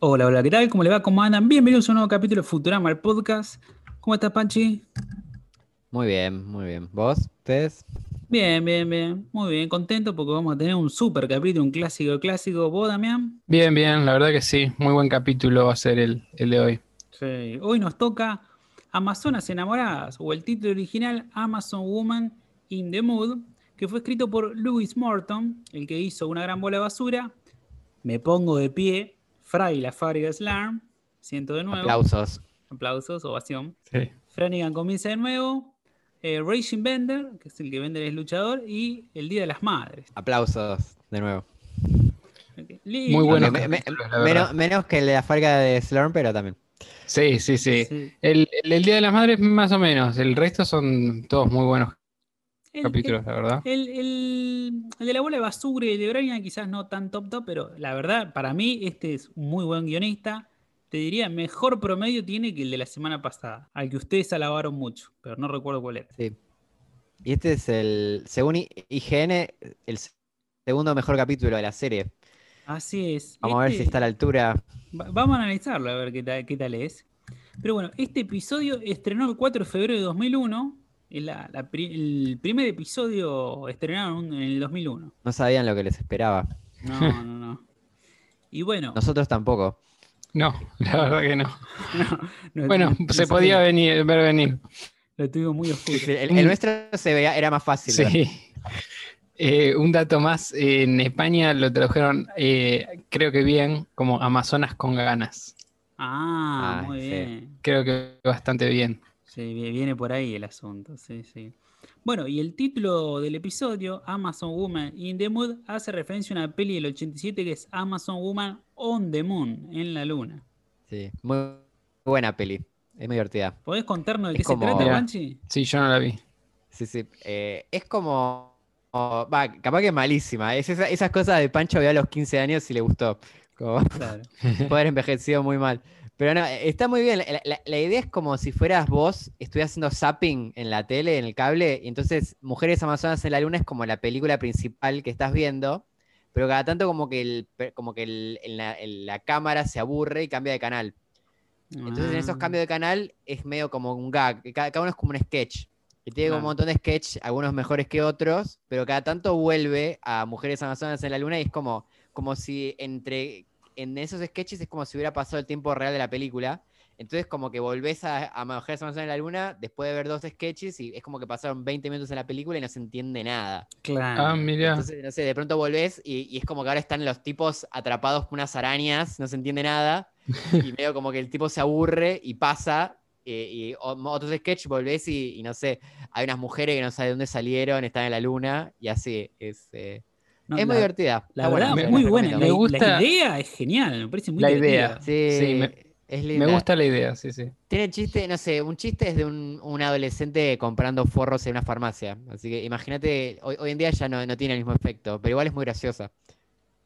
Hola, hola, ¿qué tal? ¿Cómo le va? ¿Cómo andan? Bienvenidos a un nuevo capítulo de Futurama, el podcast. ¿Cómo estás, Panchi? Muy bien, muy bien. ¿Vos? ¿Ustedes? Bien, bien, bien. Muy bien, contento porque vamos a tener un super capítulo, un clásico clásico. ¿Vos, Damián? Bien, bien, la verdad que sí. Muy buen capítulo va a ser el, el de hoy. Sí. Hoy nos toca Amazonas enamoradas, o el título original Amazon Woman in the Mood, que fue escrito por Lewis Morton, el que hizo Una gran bola de basura. Me pongo de pie, Fry, la fábrica de Slarm, siento de nuevo. Aplausos. Aplausos, ovación. Sí. Flanagan comienza de nuevo. Eh, Racing Bender, que es el que vende el luchador, y El Día de las Madres. Aplausos de nuevo. Ok. Li- Muy bueno. Me- me- menos, menos que el de la fábrica de Slurm, pero también. Sí, sí, sí. Sí. El, el- el Día de las Madres más o menos. El resto son todos muy buenos El, capítulos, la verdad. el- el- el de la bola de basura y el de Brian quizás no tan top top, pero la verdad, para mí, este es un muy buen guionista. Te diría, mejor promedio tiene que el de la semana pasada, al que ustedes alabaron mucho, pero no recuerdo cuál era. Sí. Y este es el, según IGN, el se- segundo mejor capítulo de la serie. Así es. Vamos a ver si Este- está a la altura. Va- Vamos a analizarlo, a ver qué tal, qué tal es. Pero bueno, este episodio estrenó el 4 de febrero de 2001. es la- la pri- el primer episodio estrenaron en el 2001. No sabían lo que les esperaba. No, no, no. Y bueno, Nosotros tampoco. No, la verdad que no. no- Bueno, no- no se podía venir, ver venir. Lo tuvimos muy oscuro. El, el nuestro se veía, era más fácil. Sí. Eh, un dato más, en España lo tradujeron, eh, creo que bien, como Amazonas con ganas. Ah, Ah, muy sí. bien. Creo que bastante bien. Sí, vi- viene por ahí el asunto, sí, sí. Bueno, y el título del episodio, Amazon Woman in the Mood, hace referencia a una peli del 87 que es Amazon Woman on the Moon, en la luna. Sí, muy buena peli. Es muy divertida. ¿Podés contarnos de Es qué como- se trata. Banchi? Sí, yo no la vi. Sí, sí. Eh, es como. o- Va, capaz que malísima. Es esa- esas cosas de Pancho vio a los 15 años y le gustó. Como Claro. poder envejecido muy mal. Pero no, está muy bien. La, la- la idea es como si fueras vos, estuvieras haciendo zapping en la tele, en el cable, y entonces Mujeres Amazonas en la Luna es como la película principal que estás viendo, pero cada tanto como que, el, como que el- en la, en la cámara se aburre y cambia de canal. Entonces en esos Ah, cambios de canal es medio como un gag, cada, cada uno es como un sketch. Y tiene como un Claro. montón de sketch, algunos mejores que otros, pero cada tanto vuelve a Mujeres Amazonas en la Luna y es como, como si entre en esos sketches es como si hubiera pasado el tiempo real de la película. Entonces como que volvés a, a Mujeres Amazonas en la Luna después de ver dos sketches y es como que pasaron 20 minutos en la película y no se entiende nada. Claro. Ah, mira. Entonces, no sé, de pronto volvés y, y es como que ahora están los tipos atrapados por unas arañas, no se entiende nada, y medio como que el tipo se aburre y pasa, eh, y o- otros sketch volvés y, y no sé, hay unas mujeres que no saben de dónde salieron, están en la luna, y así, es, eh, No, es muy divertida. La verdad, buena, muy buena. Me gusta- la idea es genial, me parece muy La divertida. idea. Sí, Sí, me- es linda. Me gusta la idea, sí, sí. Tiene chiste, no sé, un chiste es de un, un adolescente comprando forros en una farmacia. Así que imagínate, hoy, hoy en día ya no, no tiene el mismo efecto, pero igual es muy graciosa.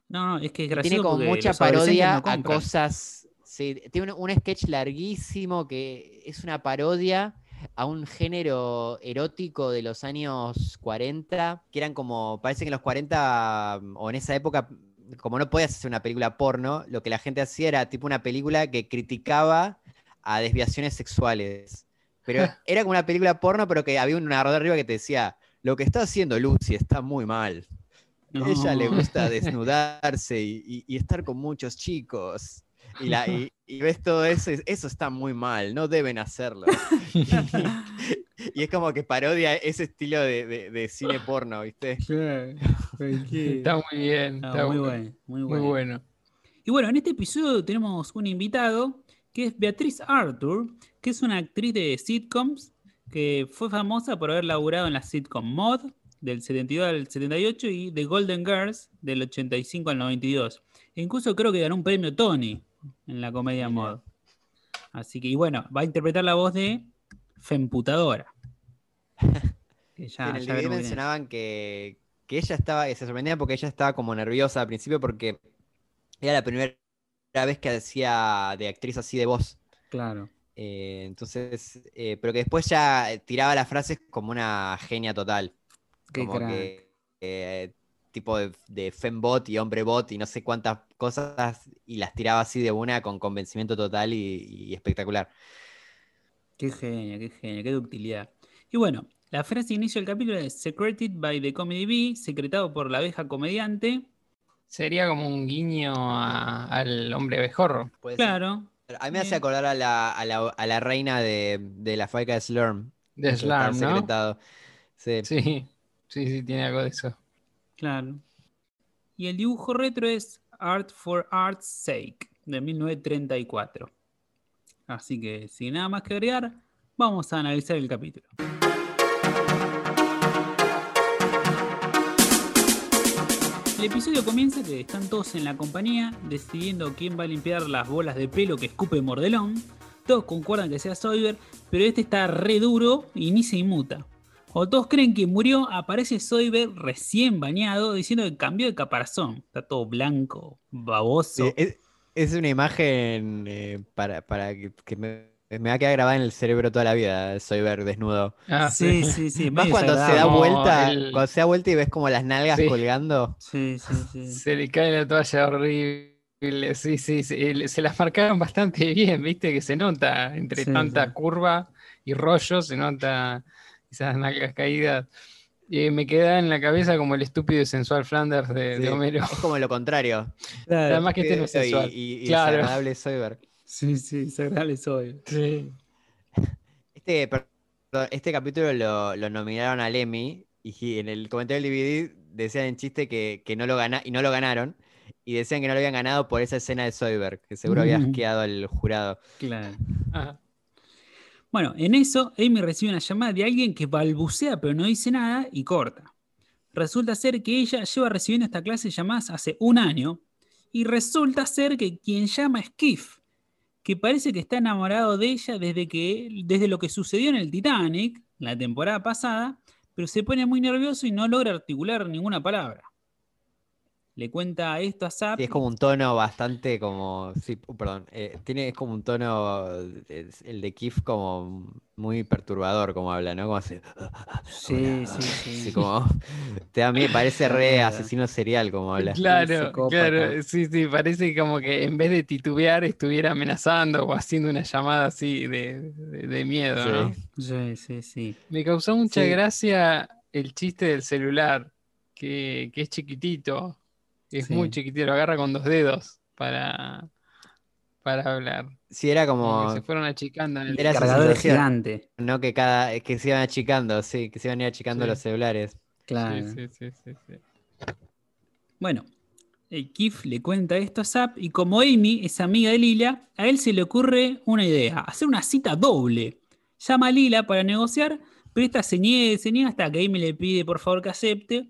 No, no, es que es gracioso. tiene como mucha parodia no a cosas. Sí, tiene un, un sketch larguísimo que es una parodia a un género erótico de los años 40, que eran como, parece que en los 40 o en esa época, como no podías hacer una película porno, lo que la gente hacía era tipo una película que criticaba a desviaciones sexuales. Pero era como una película porno, pero que había un narrador arriba que te decía, lo que está haciendo Lucy está muy mal. Ella le gusta desnudarse y, y- y estar con muchos chicos. Y, la, y, y ves todo eso, y eso está muy mal, no deben hacerlo. y es como que parodia ese estilo de, de- de cine porno, ¿viste? Está muy bien. No, está muy bu- bueno, muy Muy bueno. bueno. Y bueno, en este episodio tenemos un invitado que es Beatriz Arthur, que es una actriz de sitcoms que fue famosa por haber laburado en la sitcom Mod del 72 al 78 y The Golden Girls del 85 al 92. E incluso creo que ganó un premio Tony en la comedia. Mod. Así que, y bueno, va a interpretar la voz de Femputadora. Que ya, en el ya mencionaban que, que ella estaba, que se sorprendía porque ella estaba como nerviosa al principio porque era la primera vez que hacía de actriz así de voz. Claro. Eh, entonces, eh, pero que después ya tiraba las frases como una genia total. Qué como crack. que eh, tipo de, de fembot y hombre bot y no sé cuántas cosas y las tiraba así de una con convencimiento total y, y espectacular. Qué genio, qué genio, qué ductilidad. Y bueno, la frase de inicio del capítulo es Secreted by the Comedy Bee, secretado por la abeja comediante. Sería como un guiño a- al hombre abejorro. Puede ser. Claro. A mí me hace acordar a la, a la, a la reina de, de la fábrica de Slurm. De Slam, ¿no? secretado. Sí. Sí, sí, sí, tiene algo de eso. Claro. Y el dibujo retro es Art for Art's Sake, de 1934. Así que, sin nada más que agregar, vamos a analizar el capítulo. El episodio comienza que están todos en la compañía decidiendo quién va a limpiar las bolas de pelo que escupe Mordelón. Todos concuerdan que sea Soyber, pero este está re duro y ni se inmuta. O todos creen que murió, aparece Soyber recién bañado diciendo que cambió de caparazón. Está todo blanco, baboso. Sí, es, es una imagen eh, para, para que, que me, me va a quedar grabada en el cerebro toda la vida. Soy ver desnudo. Ah, sí, sí, sí. Más medio cuando se da vuelta, el- cuando se da vuelta y ves como las nalgas Sí. colgando. Sí, sí, sí. Se le cae la toalla horrible. Sí, sí, sí, el- se las marcaron bastante bien, viste que se nota entre Sí, tanta sí. curva y rollo, se nota esas nalgas caídas. Eh, me queda en la cabeza como el estúpido y sensual Flanders de, Homero. Es como lo contrario. Claro. Además que este no es Y- sensual. Y, y Claro. desagradable Soyber. Sí, sí, desagradable Soyber. Sí. Este, perdón, este capítulo lo, lo nominaron al Emmy y en el comentario del DVD decían en chiste que, que no lo gana, y no lo ganaron. Y decían que no lo habían ganado por esa escena de Soyberg, que seguro había Mm. asqueado al jurado. Claro. Bueno, en eso, Amy recibe una llamada de alguien que balbucea pero no dice nada y corta. Resulta ser que ella lleva recibiendo esta clase de llamadas hace un año y resulta ser que quien llama es Keith, que parece que está enamorado de ella desde, que, desde lo que sucedió en el Titanic, la temporada pasada, pero se pone muy nervioso y no logra articular ninguna palabra. Le cuenta esto a Zap. Sí, es como un tono bastante como. Sí, perdón. eh, tiene, es como un tono. es el de Kif como muy perturbador, como habla, ¿no? Como así. Sí, sí, sí. como. Te da mí parece re asesino serial como habla. Claro, psicópata. claro, sí, sí, parece como que en vez de titubear estuviera amenazando o haciendo una llamada así de, de- de miedo, Sí. ¿no? Sí, sí, sí. Me causó mucha Sí. gracia el chiste del celular, que, que es chiquitito, es Sí. muy chiquitito, lo agarra con dos dedos para, para hablar. Sí, era Como como. que se fueron achicando en el Era cargador gigante. No que cada. que se iban achicando, sí, que se iban a ir achicando Sí. los celulares. Claro. Sí, sí, sí, sí, sí. Bueno, el Kif le cuenta esto a Zap y como Amy es amiga de Lila, a él se le ocurre una idea, hacer una cita doble. Llama a Lila para negociar, pero esta se niega y se niega hasta que Amy le pide por favor que acepte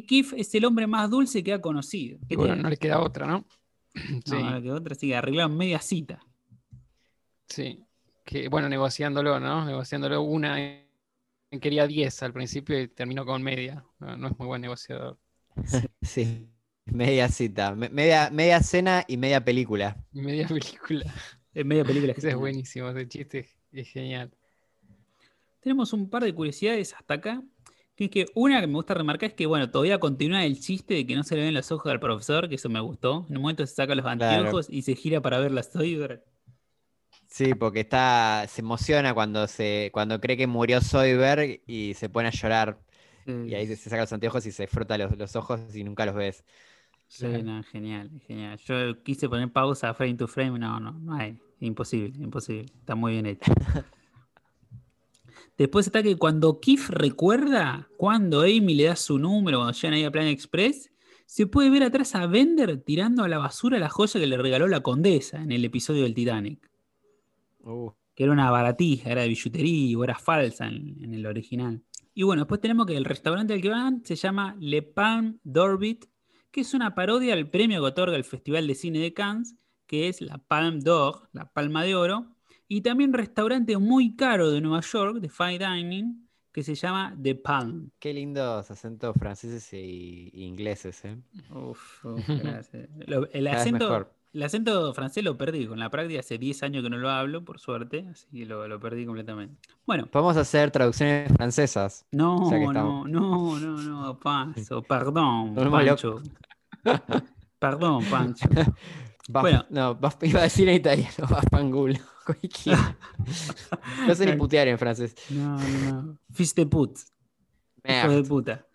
que Kif es el hombre más dulce que ha conocido. Y ¿Qué bueno, no le queda otra, ¿no? no, Sí, ahora que otra, así que arreglaron media cita. sí. Que bueno, negociándolo, ¿no? Negociándolo una, eh, quería 10 al principio y terminó con media. No, no es muy buen negociador. Sí. Media cita. me- Media, media cena y media película. Y Media película. En media película. Ese es buenísimo, ese chiste es genial. Tenemos un par de curiosidades hasta acá. Que es que una que me gusta remarcar es que, bueno, todavía continúa el chiste de que no se le ven los ojos al profesor, que eso me gustó. En un momento se saca los Claro. anteojos y se gira para ver la Soyber. Sí, porque está, se emociona cuando se, cuando cree que murió Soyberg y se pone a llorar. Y ahí se, se saca los anteojos y se frota los, los ojos y nunca los ves. Sí, no, genial, genial. Yo quise poner pausa frame to frame, no, no, no hay. Imposible, imposible. Está muy bien hecho. Después está que cuando Keith recuerda cuando Amy le da su número, cuando llegan ahí a Plan Express, se puede ver atrás a Bender tirando a la basura la joya que le regaló la condesa en el episodio del Titanic. Uh, Que era una baratija, era de billutería o era falsa en, en el original. Y bueno, después tenemos que el restaurante al que van se llama Le Palme d'Orbit, que es una parodia al premio que otorga el Festival de Cine de Cannes, que es la Palme d'Or, la Palma de Oro, y también restaurante muy caro de Nueva York, de Fine Dining, que se llama The Palm. Qué lindos acentos franceses e ingleses, ¿eh? Uf, uf, gracias. Lo- el, acento, el acento francés lo perdí. Con la práctica hace 10 años que no lo hablo, por suerte, así que lo, lo perdí completamente. Bueno, Podemos hacer traducciones francesas. no, no, estamos. no, no, no, Pancho, perdón, Pancho. Perdón, Pancho. Baf- Bueno. No, baf- iba a decir en italiano, Baffangulo. Cualquiera. No sé ni putear en francés. No, no, no. Fils de put, hijo de puta.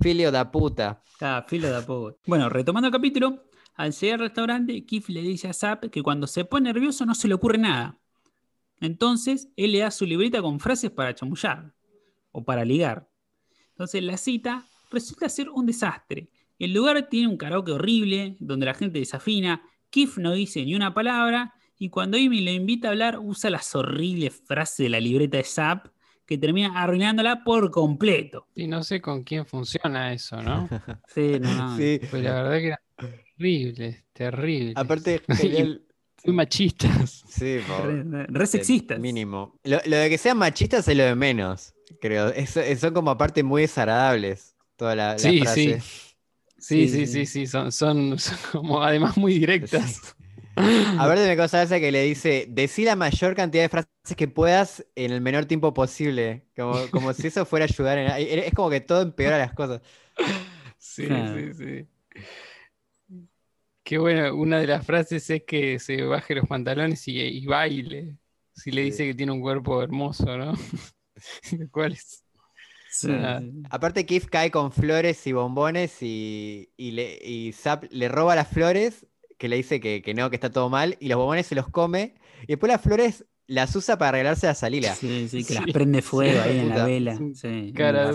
Filio da puta. Ah, filo. Bueno, retomando el capítulo, al llegar al restaurante, Keith le dice a Zap que cuando se pone nervioso no se le ocurre nada. Entonces, él le da su libreta con frases para chamullar o para ligar. Entonces, la cita resulta ser un desastre. El lugar tiene un karaoke horrible, donde la gente desafina. Keith no dice ni una palabra. Y cuando Amy lo invita a hablar, usa las horribles frases de la libreta de Zap, que termina arruinándola por completo. Y no sé con quién funciona eso, ¿no? Sí, no, no. Sí. Pues la verdad que era terrible, terrible. Aparte, genial. Muy machistas. Sí, po. Re, re- sexistas. Mínimo. Lo, lo de que sean machistas es lo de menos, creo. Es- es- son como aparte muy desagradables. Toda la, frase. Sí, Sí, sí, sí. sí, sí, son, son, son como además muy directas. A ver, me cosa esa que le dice, decí la mayor cantidad de frases que puedas en el menor tiempo posible. Como, como si eso fuera a ayudar. en- Es como que todo empeora las cosas. Sí, Claro. sí, sí. Qué bueno, una de las frases es que se baje los pantalones y, y baile. Si le Sí. dice que tiene un cuerpo hermoso, ¿no? Lo cual es- Sí, sí. Aparte, Kif cae con flores y bombones y, y, le, y Zap le roba las flores, que le dice que, que no, que está todo mal, y los bombones se los come, y después las flores las usa para arreglarse a Salila. Sí, sí, que Sí. las prende fuego Sí, ahí en la vela. Sí, cara.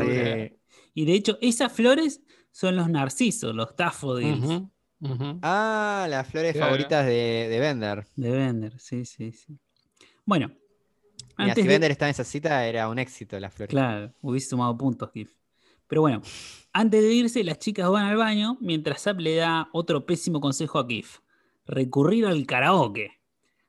Y de hecho, esas flores son los narcisos, los daffodils. Ah, las flores Claro. favoritas de, de Bender. de Bender. Sí, sí, sí. Bueno, Mira, antes si de- Bender está en esa cita, era un éxito las flores. Claro, hubiese sumado puntos, Gif. Pero bueno, antes de irse, las chicas van al baño mientras Zap le da otro pésimo consejo a Kif. Recurrir al karaoke.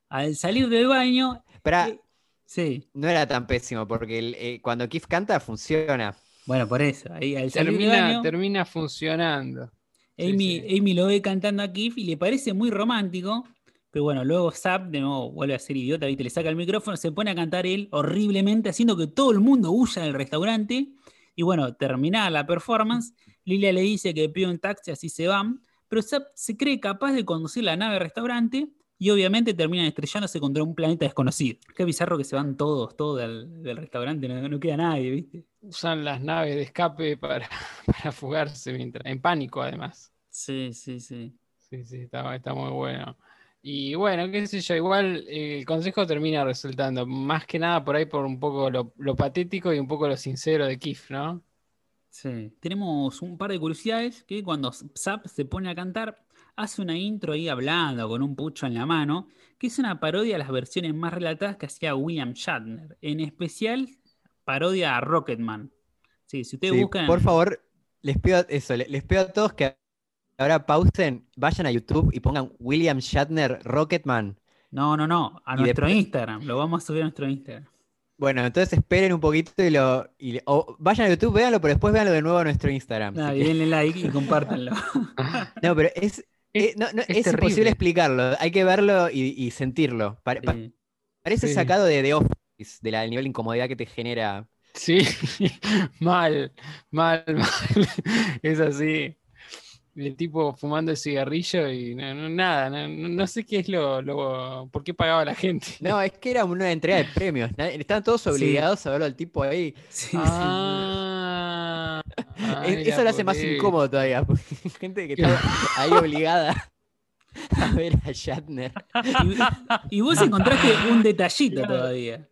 Al salir del baño. Pero eh, sí, no era tan pésimo, porque el- eh, cuando Kif canta, funciona. bueno, por eso. Ahí, al salir del Termina, baño, termina funcionando. Sí, Amy, sí. Amy lo ve cantando a Kif y le parece muy romántico. Pero bueno, luego Zap de nuevo vuelve a ser idiota, ¿viste? le saca el micrófono, se pone a cantar él horriblemente, haciendo que todo el mundo huya del restaurante. Y bueno, terminada la performance, Lilia le dice que pide un taxi, así se van. Pero Zap se cree capaz de conducir la nave al restaurante y obviamente terminan estrellándose contra un planeta desconocido. Qué bizarro que se van todos, todos del, del restaurante, no, no queda nadie, ¿viste? Usan las naves de escape para, para fugarse mientras, en pánico además. Sí, sí, sí. Sí, sí, está, está muy bueno. Y bueno, qué sé yo, igual eh, el consejo termina resultando más que nada por ahí por un poco lo, lo patético y un poco lo sincero de Kif, ¿no? Sí. Tenemos un par de curiosidades que cuando Zap se pone a cantar, hace una intro ahí hablando con un pucho en la mano, que es una parodia a las versiones más relatadas que hacía William Shatner. En especial, parodia a Rocketman. Sí, si ustedes Sí, buscan. Por favor, les pido eso, le- les pido a todos que ahora pausen, vayan a YouTube y pongan William Shatner Rocketman. No, no, no. A Y nuestro después- Instagram. Lo vamos a subir a nuestro Instagram. Bueno, entonces esperen un poquito y lo. y o vayan a YouTube, véanlo, pero después véanlo de nuevo a nuestro Instagram. Que- denle like y compártanlo. No, pero es, Es- eh, no, no, es imposible explicarlo. Hay que verlo y, y sentirlo. Pare- pa- Sí. parece Sí. sacado de The Office, de la- del nivel de incomodidad que te genera. Sí, mal, mal, mal. Es así. El tipo fumando el cigarrillo y no, no- nada, no, no- sé qué es lo, lo- por qué pagaba la gente. No, es que era una entrega de premios. Estaban todos Sí. obligados a verlo al tipo ahí. Sí, sí. Ah, Es- ay, Eso lo hace más incómodo todavía. Gente que está ahí obligada a ver a Shatner. Y, y vos encontraste un detallito todavía.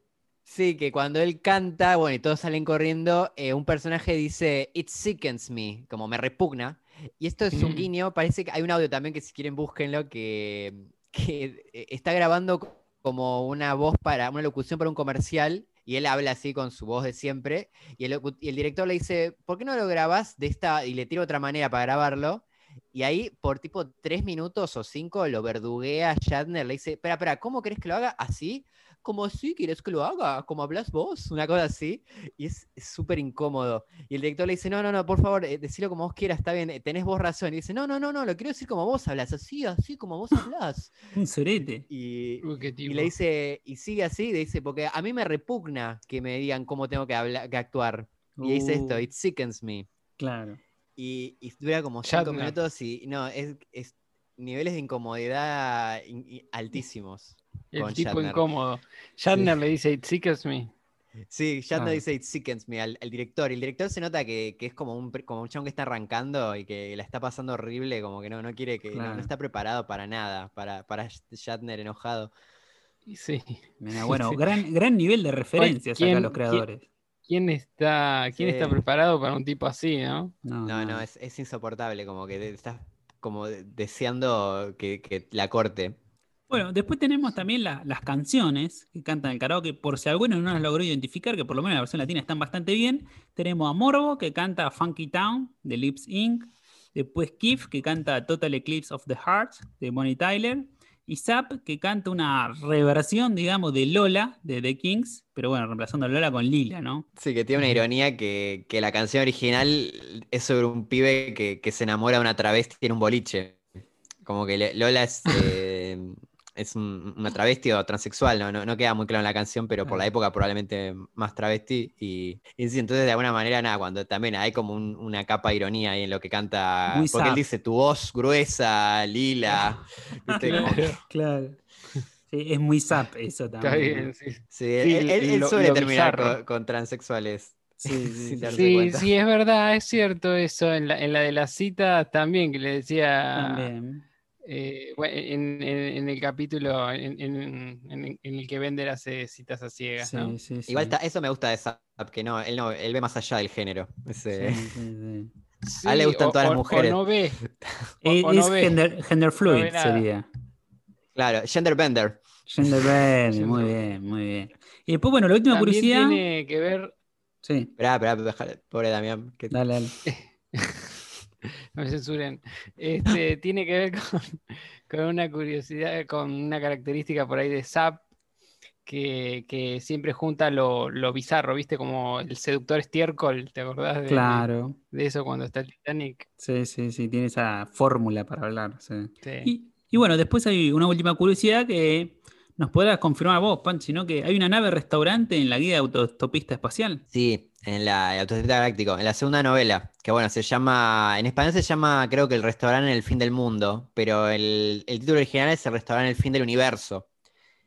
Sí, que cuando él canta, bueno, y todos salen corriendo, eh, un personaje dice, It sickens me, como me repugna. Y esto es un Mm. guiño, parece que hay un audio también que si quieren búsquenlo, que, que eh, está grabando co- como una voz para, una locución para un comercial, y él habla así con su voz de siempre, y el, y el director le dice, ¿por qué no lo grabas de esta, y le tira otra manera para grabarlo? Y ahí, por tipo tres minutos o cinco, lo verduguea Shatner, le dice, espera, espera, ¿cómo querés que lo haga? ¿Así? ¿Cómo así? ¿Quieres que lo haga? ¿Cómo hablas vos? Una cosa así. Y es súper incómodo. Y el director le dice, no, no, no, por favor, eh, decilo como vos quieras, está bien, eh, tenés vos razón. Y dice, no, no, no, no, lo quiero decir como vos hablas, así, así como vos hablas. Un sorete. Y, Uy, y le dice, y sigue así, le dice, porque a mí me repugna que me digan cómo tengo que, hablar, que actuar. Y dice esto, Uh, it sickens me. Claro. Y, y dura como cinco Shatner. minutos y no, es, es niveles de incomodidad in- i- altísimos. El con tipo Shatner. incómodo. Shatner le dice, It sickens me. Sí, Shatner Ah. dice it sickens me al, al director. Y el director se nota que, que es como un, como un chabón que está arrancando y que la está pasando horrible, como que no, no quiere que, no- no, está preparado para nada, para, para Shatner enojado. Sí. Mira, bueno, Sí. gran, gran nivel de referencias acá ¿quién- los creadores. ¿Quién está, quién está preparado para un tipo así, no? No, No, no, es, es insoportable, como que estás como de- deseando que, que la corte. Bueno, después tenemos también la- las canciones que cantan el karaoke, por si alguno no las logró identificar, que por lo menos en la versión latina están bastante bien. Tenemos a Morbo, que canta Funky Town, de Lips Inc. Después Keith, que canta Total Eclipse of the Heart, de Bonnie Tyler. Y Zap, que canta una reversión, digamos, de Lola, de The Kings, pero bueno, reemplazando a Lola con Lila, ¿no? Sí, que tiene una ironía que, que la canción original es sobre un pibe que, que se enamora de una travesti en un boliche. Como que Lola es, eh, es un- una travesti o transexual, ¿no? No, no queda muy claro en la canción, pero por la época probablemente más travesti. Y, y sí, entonces de alguna manera, nada, cuando también hay como un- una capa de ironía ahí en lo que canta. Muy porque él dice tu voz gruesa, lila. ¿viste? Como- Claro. Sí, es muy Zap eso también. Está ¿no? bien, sí. sí, Sí, él, él- él lo- suele lo terminar con, con transexuales. Sí, sí, sí. Sí, es verdad, es cierto eso. En la, en la de la cita también, que le decía, También. Eh, bueno, en, en- en el capítulo en, en- en- en el que Bender hace citas a ciegas, ¿no? Sí, sí. Igual está- eso me gusta de Zap, que no, él no, él ve más allá del género. Ese- Sí, sí, sí. A él le gustan o- todas las o mujeres. no ve. O- Es, no ve. gender, gender fluid sería. Claro, gender bender. Gender bending, muy bien, muy bien. Y después, bueno, la última También curiosidad. tiene que ver, Sí, Esperá, esperá, déjale, pobre Damián. que- dale, dale. no me censuren, este, tiene que ver con, con una curiosidad, con una característica por ahí de Zap, que, que siempre junta lo, lo bizarro, ¿viste? Como el seductor estiércol, ¿te acordás de, Claro. de eso cuando está el Titanic? Sí, sí, sí, tiene esa fórmula para hablar. sí. Sí. Y, y bueno, después hay una última curiosidad que nos podrás confirmar vos, Panchi, ¿no? Que hay una nave restaurante en la guía de autostopista espacial. Sí, en la el Autostopista Galáctico, en la segunda novela, que bueno, se llama, en español se llama creo que El restaurante en el fin del mundo, pero el, el título original es El restaurante en el fin del universo.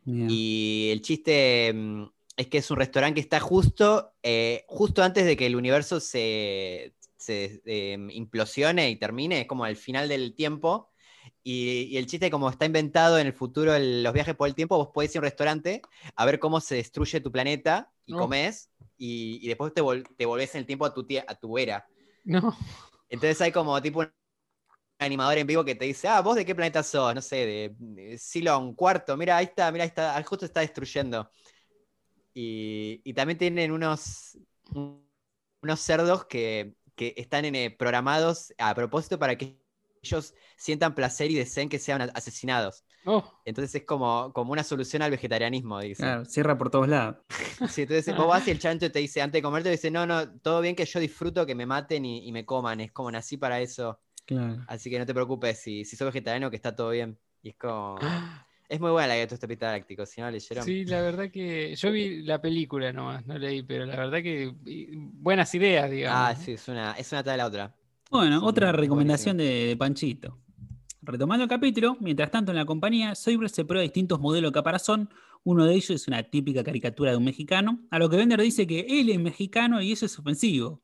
Bien. Y el chiste mm, es que es un restaurante que está justo, eh, justo antes de que el universo se, se, eh, implosione y termine, es como al final del tiempo. Y, y el chiste, como está inventado en el futuro el- los viajes por el tiempo, vos podés ir a un restaurante a ver cómo se destruye tu planeta y No. comes, y, y después te, vol- te volvés en el tiempo a tu, tie- a tu era. No, Entonces hay como tipo un animador en vivo que te dice, ah, vos de qué planeta sos, no sé, de, de Silon cuarto, mira, ahí está, mira, ahí está, ah, justo está destruyendo. Y, y también tienen unos, un- unos cerdos que, que están en, eh, programados a propósito para que ellos sientan placer y deseen que sean asesinados. oh, Entonces es como, como una solución al vegetarianismo, dice. Claro, cierra por todos lados. Sí, entonces vos vas y el chancho te dice, antes de comerte, dice, no, no, todo bien que yo disfruto que me maten y, y me coman, es como nací para eso. Claro. Así que no te preocupes, si, si sos vegetariano, que está todo bien. Y es como. Es muy buena la de Autostopista Galáctico, si no leyeron. sí, la verdad que yo vi la película nomás, no leí, pero la verdad que buenas ideas, digamos. Ah, sí, es una, es una tras de la otra. Bueno, otra recomendación de, de Panchito. Retomando el capítulo, mientras tanto en la compañía, Soyber se prueba distintos modelos de caparazón. Uno de ellos es una típica caricatura de un mexicano, a lo que Bender dice que él es mexicano y eso es ofensivo.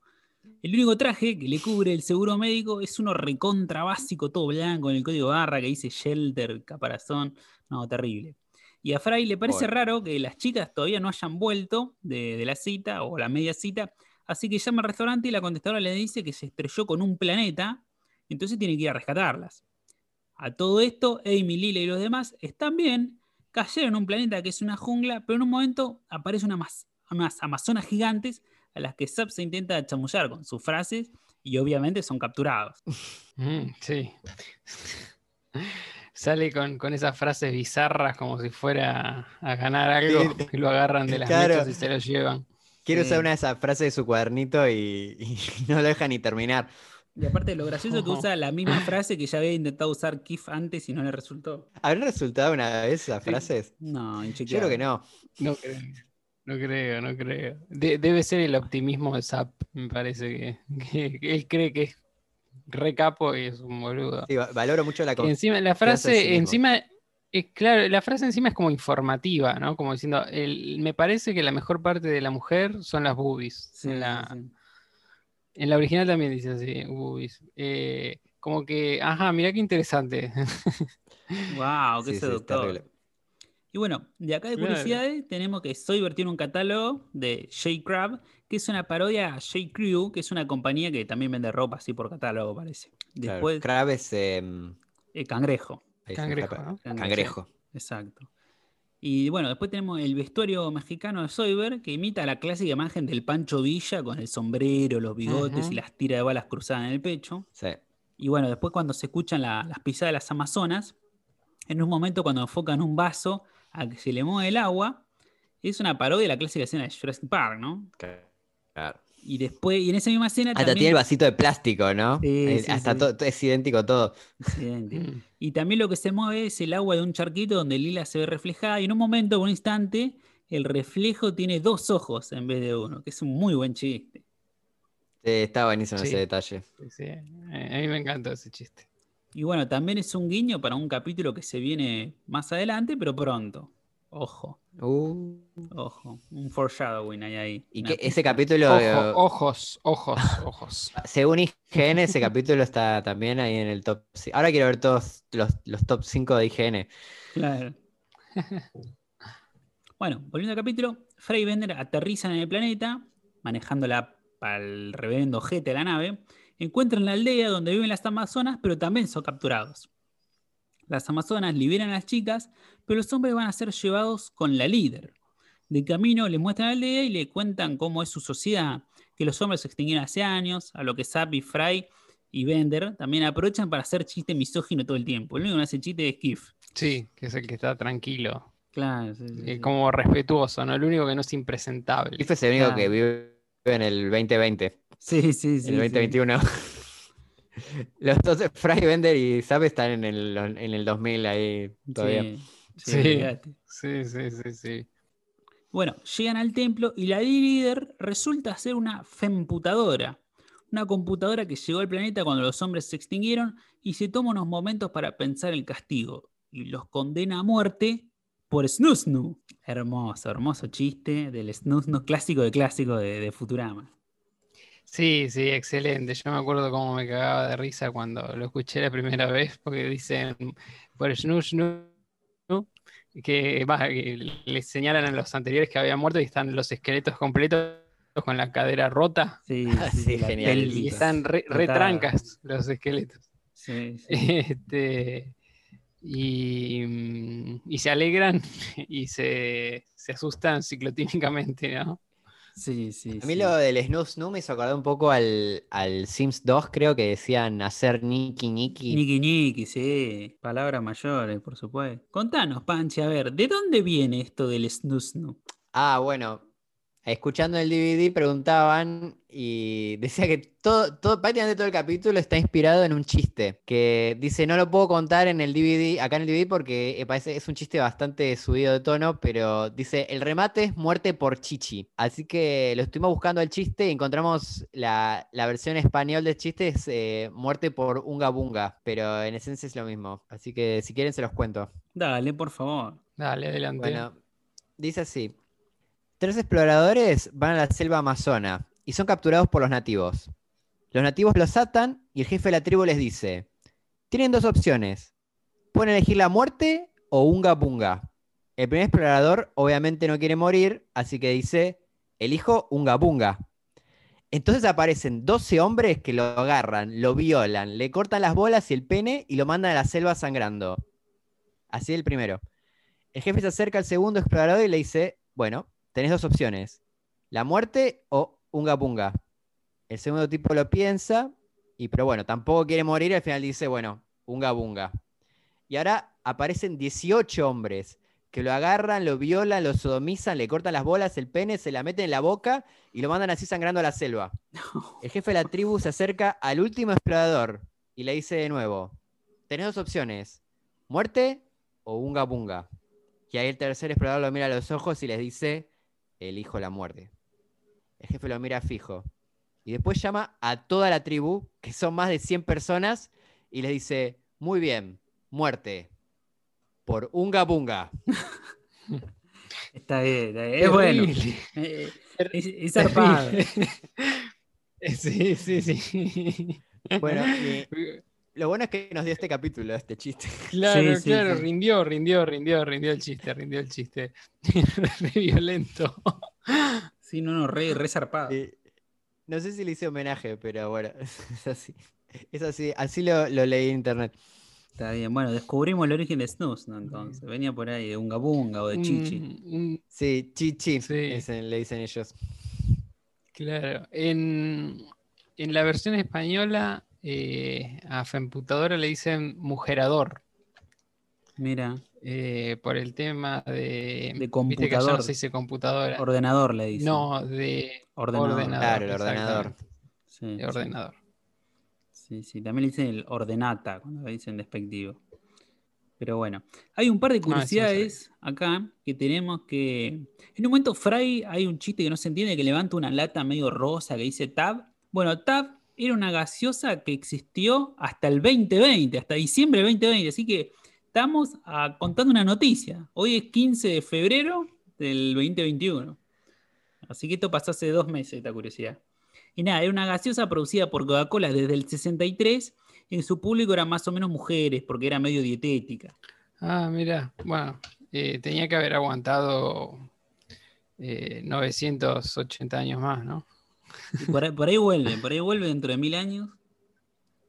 El único traje que le cubre el seguro médico es uno recontra básico, todo blanco, en el código barra que dice shelter, caparazón. No, terrible. Y a Fry le parece raro que las chicas todavía no hayan vuelto de, de la cita o la media cita, así que llama al restaurante y la contestadora le dice que se estrelló con un planeta, entonces tiene que ir a rescatarlas. A todo esto, Amy, Lila y los demás están bien, cayeron en un planeta que es una jungla, pero en un momento aparecen unas, unas amazonas gigantes a las que Zap se intenta chamullar con sus frases y obviamente son capturados. Mm, sí. Sale con, con esas frases bizarras como si fuera a ganar algo y lo agarran de las Claro. mechas y se lo llevan. Quiero Sí. usar una de esas frases de su cuadernito y, y no lo deja ni terminar. Y aparte lo gracioso es que usa la misma frase que ya había intentado usar Kif antes y no le resultó. ¿Habrán resultado una vez esas Sí. frases? No, Yo creo que no. No creo. No creo, no creo. De- debe ser el optimismo de Zap, me parece que, que- que él cree que es re capo y es un boludo. Sí, va- valoro mucho la confianza. Encima, la sí frase, mismo. encima, es claro, la frase encima es como informativa, ¿no? Como diciendo, el- me parece que la mejor parte de la mujer son las boobies. Sí, en, la, sí. en la original también dice así, boobies. Eh, como que, ajá, mira qué interesante. Wow, qué Sí, seductor. y bueno, de acá de Claro. curiosidades tenemos que Soyber tiene un catálogo de J. Crab, que es una parodia a J. Crew, que es una compañía que también vende ropa así por catálogo, parece. Claro, Después, Crab es, em, eh, Cangrejo. Cangrejo. Cangrejo. Exacto. Y bueno, después tenemos el vestuario mexicano de Soyber, que imita la clásica imagen del Pancho Villa con el sombrero, los bigotes y las tiras de balas cruzadas en el pecho. Sí. Y bueno, después cuando se escuchan la- las pisadas de las Amazonas, en un momento cuando enfocan un vaso a que se le mueve el agua, es una parodia de la clásica escena de Jurassic Park, ¿no? Claro. Y después, y en esa misma escena Hasta también... tiene el vasito de plástico, ¿no? Sí, Eh, sí, Hasta sí. to- es idéntico todo. Sí, entiendo. Mm. Y también lo que se mueve es el agua de un charquito donde Lila se ve reflejada y en un momento, en un instante, el reflejo tiene dos ojos en vez de uno, que es un muy buen chiste. Sí, está buenísimo Sí. ese detalle. Sí, sí, eh, A mí me encanta ese chiste. Y bueno, también es un guiño para un capítulo que se viene más adelante, pero pronto. Ojo, Uh, ojo, un foreshadowing hay ahí. y que ese capítulo, Ojo, ojos, ojos, ojos. según IGN, ese capítulo está también ahí en el top. Ahora quiero ver todos los, los top 5 de IGN. Claro. bueno, volviendo al capítulo, Frey y Bender aterrizan en el planeta, manejándola para el reverendo jete de la nave. Encuentran la aldea donde viven las amazonas, pero también son capturados. Las amazonas liberan a las chicas, pero los hombres van a ser llevados con la líder. De camino les muestran la aldea y le cuentan cómo es su sociedad, que los hombres se extinguieron hace años, a lo que Zappy, Fry y Bender también aprovechan para hacer chiste misógino todo el tiempo. El único que no hace chiste es Kif. Sí, que es el que está tranquilo, Claro, sí, sí, sí. como respetuoso, ¿no? El único que no es impresentable. Cliff es el único Claro. que vive en el 2020, Sí, sí, sí. en el sí. 2021. Los dos, Fry, Bender y Zap están en el, en el 2000 ahí todavía. Sí, sí, Sí. Sí, sí. Bueno, llegan al templo y la líder resulta ser una femputadora. Una computadora que llegó al planeta cuando los hombres se extinguieron y se toma unos momentos para pensar el castigo. Y los condena a muerte por Snusnu. Hermoso, hermoso chiste del Snusnu, clásico de clásico de, de Futurama. Sí, sí, excelente. Yo me acuerdo cómo me cagaba de risa cuando lo escuché la primera vez, porque dicen por Shnu Shnu, que, va, que le señalan a los anteriores que habían muerto y están los esqueletos completos con la cadera rota. Sí, genial. Y están re, Rotada. trancas los esqueletos. Sí, sí. Este, y, mm, y se alegran y se, se asustan ciclotímicamente, ¿no? Sí, sí, A mí sí. lo del Snoo Snoo me hizo acordar un poco al, al Sims 2, creo que decían hacer Niki Niki. Niki Niki, sí. Palabras mayores, por supuesto. Contanos, Panchi, a ver, ¿de dónde viene esto del snusnu? Ah, bueno, escuchando el DVD preguntaban y decía que todo, todo, prácticamente todo el capítulo está inspirado en un chiste. Que dice, no lo puedo contar en el DVD, acá en el DVD porque eh, parece, es un chiste bastante subido de tono, pero dice, el remate es muerte por chichi. Así que lo estuvimos buscando el chiste y encontramos la, la versión español del chiste es eh, muerte por unga bunga, pero en esencia es lo mismo. Así que si quieren se los cuento. Dale, por favor. Dale, adelante. Bueno, dice así. Tres exploradores van a la selva amazona y son capturados por los nativos. Los nativos los atan y el jefe de la tribu les dice, tienen dos opciones, pueden elegir la muerte o unga bunga. El primer explorador obviamente no quiere morir, así que dice, elijo unga bunga. Entonces aparecen 12 hombres que lo agarran, lo violan, le cortan las bolas y el pene y lo mandan a la selva sangrando. Así el primero. El jefe se acerca al segundo explorador y le dice, bueno, tenés dos opciones, la muerte o unga punga. El segundo tipo lo piensa, y pero bueno, tampoco quiere morir, al final dice, bueno, unga bunga. Y ahora aparecen 18 hombres que lo agarran, lo violan, lo sodomizan, le cortan las bolas, el pene, se la meten en la boca y lo mandan así sangrando a la selva. El jefe de la tribu se acerca al último explorador y le dice de nuevo, tenés dos opciones, muerte o unga bunga. Y ahí el tercer explorador lo mira a los ojos y les dice, elijo la muerte. El jefe lo mira fijo. Y después llama a toda la tribu, que son más de 100 personas, y les dice, muy bien, muerte. Por unga bunga. Está bien, está bien. Es bueno. Eh, Es, es zarpado. Sí, sí, sí. Bueno, y lo bueno es que nos dio este capítulo, este chiste. Claro, Sí, claro, sí. rindió, rindió, rindió, rindió el chiste, rindió el chiste. Re violento. Sí, no, no, re, re zarpado. No sé si le hice homenaje, pero bueno, es así. Es así, así lo, lo leí en internet. Está bien. Bueno, descubrimos el origen de Snooze, ¿no? Entonces, venía por ahí de Unga Bunga o de Chichi. Un- un- Sí, chichi, Sí. dicen- le dicen ellos. claro. En, en la versión española, eh, a Femputadora le dicen mujerador. Mira, eh, por el tema de. De Viste que allá computador. no se dice computadora. ordenador le dicen. No, de Ordenador. ordenador. Claro, el ordenador. Sí, de ordenador. Sí, sí, también le dicen el ordenata cuando le dicen despectivo. Pero bueno, hay un par de no curiosidades acá que tenemos que. En un momento, Fry hay un chiste que no se entiende que levanta una lata medio rosa que dice Tab. Bueno, Tab era una gaseosa que existió hasta el 2020, hasta diciembre del 2020. Así que estamos ah, contando una noticia. Hoy es 15 de febrero del 2021. Así que esto pasó hace dos meses, esta curiosidad. Y nada, era una gaseosa producida por Coca-Cola desde el 63. En su público eran más o menos mujeres, porque era medio dietética. Ah, mira, bueno, eh, tenía que haber aguantado eh, 980 años más, ¿no? Y por, ahí, por ahí vuelve, por ahí vuelve dentro de mil años.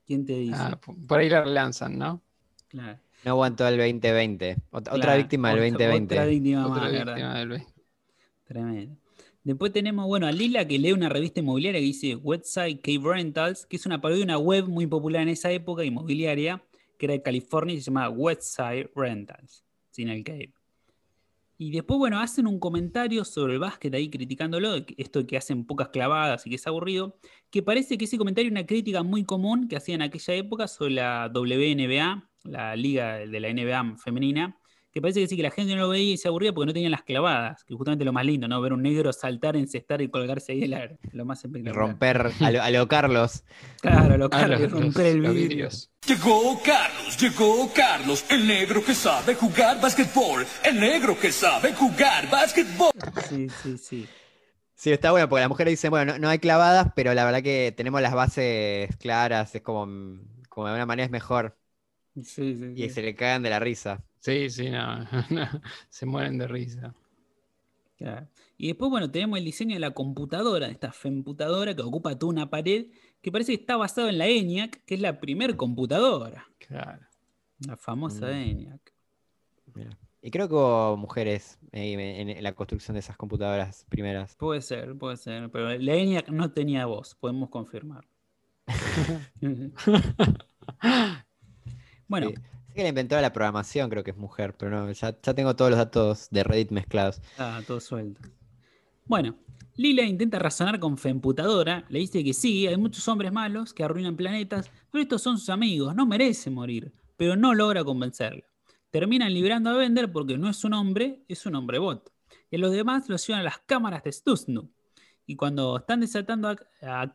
¿Quién te dice? Ah, por ahí la relanzan, ¿no? Claro, No aguantó el 2020. Ot- otra víctima del otra- 2020. Otra víctima Otra más, víctima ¿verdad? del 20. Tremendo. Después tenemos, bueno, a Lila que lee una revista inmobiliaria que dice Website Cave Rentals, que es una parodia de una web muy popular en esa época, inmobiliaria, que era de California y se llamaba Website Rentals, sin el Cave. Y después, bueno, hacen un comentario sobre el básquet ahí criticándolo, esto que hacen pocas clavadas y que es aburrido, que parece que ese comentario es una crítica muy común que hacían en aquella época sobre la WNBA, la liga de la NBA femenina, que parece que sí, que la gente no lo veía y se aburría porque no tenían las clavadas, que justamente lo más lindo, ¿no? Ver un negro saltar, encestar y colgarse ahí el aire, lo más Y espectacular. romper a lo, a lo Carlos. Claro, lo Ah, carga y los- romper los- el vidrio. vidrios. Llegó Carlos, llegó Carlos, el negro que sabe jugar básquetbol, el negro que sabe jugar básquetbol. Sí, sí, sí. Sí, está bueno, porque las mujeres dicen, bueno, no, no hay clavadas, pero la verdad que tenemos las bases claras, es como, como de alguna manera es mejor. Sí, sí, Y sí. se le cagan de la risa. Sí, sí, no, no, se mueren de risa. Claro. Y después, bueno, tenemos el diseño de la computadora, de esta femputadora que ocupa toda una pared, que parece que está basado en la ENIAC, que es la primer computadora, Claro. la famosa Mm. ENIAC. Mira. Y creo que hubo mujeres ahí en, en la construcción de esas computadoras primeras. Puede ser, puede ser, pero la ENIAC no tenía voz, podemos confirmar. bueno, Sí. Que la inventora de la programación creo que es mujer, pero no, ya, ya tengo todos los datos de Reddit mezclados. Ah, todo suelto. Bueno, Lila intenta razonar con Femputadora, le dice que sí, hay muchos hombres malos que arruinan planetas, pero estos son sus amigos, no merecen morir, pero no logra convencerla. Terminan librando a Bender porque no es un hombre, es un hombre bot. Y los demás los llevan a las cámaras de Stuxnu. Y cuando están desatando a, a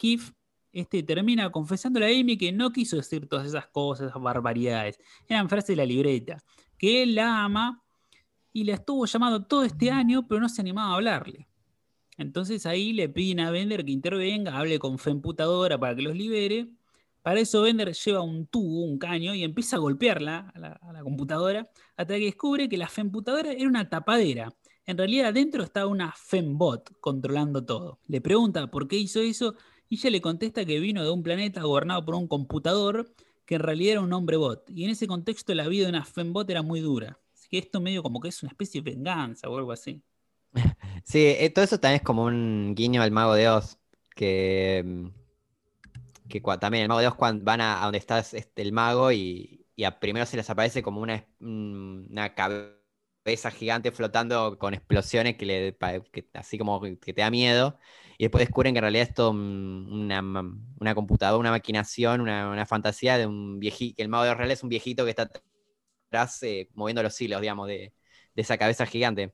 este termina confesándole a Amy que no quiso decir todas esas cosas, esas barbaridades. Eran frases de la libreta. Que él la ama y la estuvo llamando todo este año, pero no se animaba a hablarle. Entonces ahí le piden a Bender que intervenga, hable con Femputadora para que los libere. Para eso Bender lleva un tubo, un caño, y empieza a golpearla a la, a la computadora, hasta que descubre que la Femputadora era una tapadera. En realidad adentro estaba una Fembot controlando todo. Le pregunta por qué hizo eso, y ella le contesta que vino de un planeta gobernado por un computador, que en realidad era un hombre bot. Y en ese contexto la vida de una Fembot era muy dura. Así que esto medio como que es una especie de venganza o algo así. Sí, eh, todo eso también es como un guiño al Mago de Oz, que, que también el Mago de Oz cuando van a, a donde está este, el mago y, a primero se les aparece como una, una cabeza gigante flotando con explosiones que le que- así como que te da miedo. Y después descubren que en realidad es todo una, una computadora, una maquinación, una, una fantasía de un viejito, que el mago de real es un viejito que está atrás eh, moviendo los hilos, digamos, de, de esa cabeza gigante.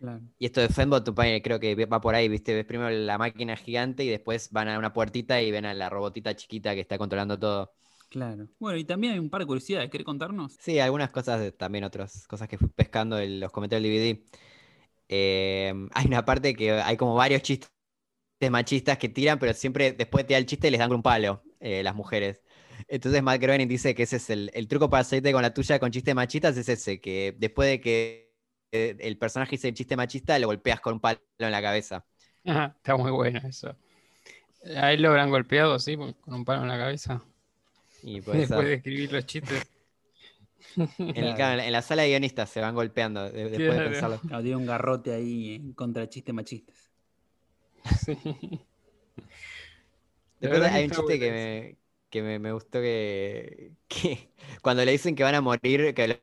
Claro. Y esto de Fembot tu padre, creo que va por ahí, ¿viste? Ves primero la máquina gigante y después van a una puertita y ven a la robotita chiquita que está controlando todo. Claro. Bueno, y también hay un par de curiosidades. ¿Querés contarnos? Sí, algunas cosas, también otras cosas que fui pescando en los comentarios del DVD. Eh, hay una parte que hay como varios chistes machistas que tiran, pero siempre después de tirar el chiste les dan un palo eh, las mujeres. Entonces Matt Groening dice que ese es el, el truco para salirte con la tuya con chistes machistas, es ese, que después de que eh, el personaje dice el chiste machista, lo golpeas con un palo en la cabeza. Ajá, está muy bueno eso. A él lo habrán golpeado así, con un palo en la cabeza. Y Después de escribir los chistes. En, el- claro, en la sala de guionistas se van golpeando de- después de pensarlo. Claro, tiene un garrote ahí contra chistes machistas. Sí. Después hay un chiste que, me, que me, me gustó que, que cuando le dicen que van a morir, que lo-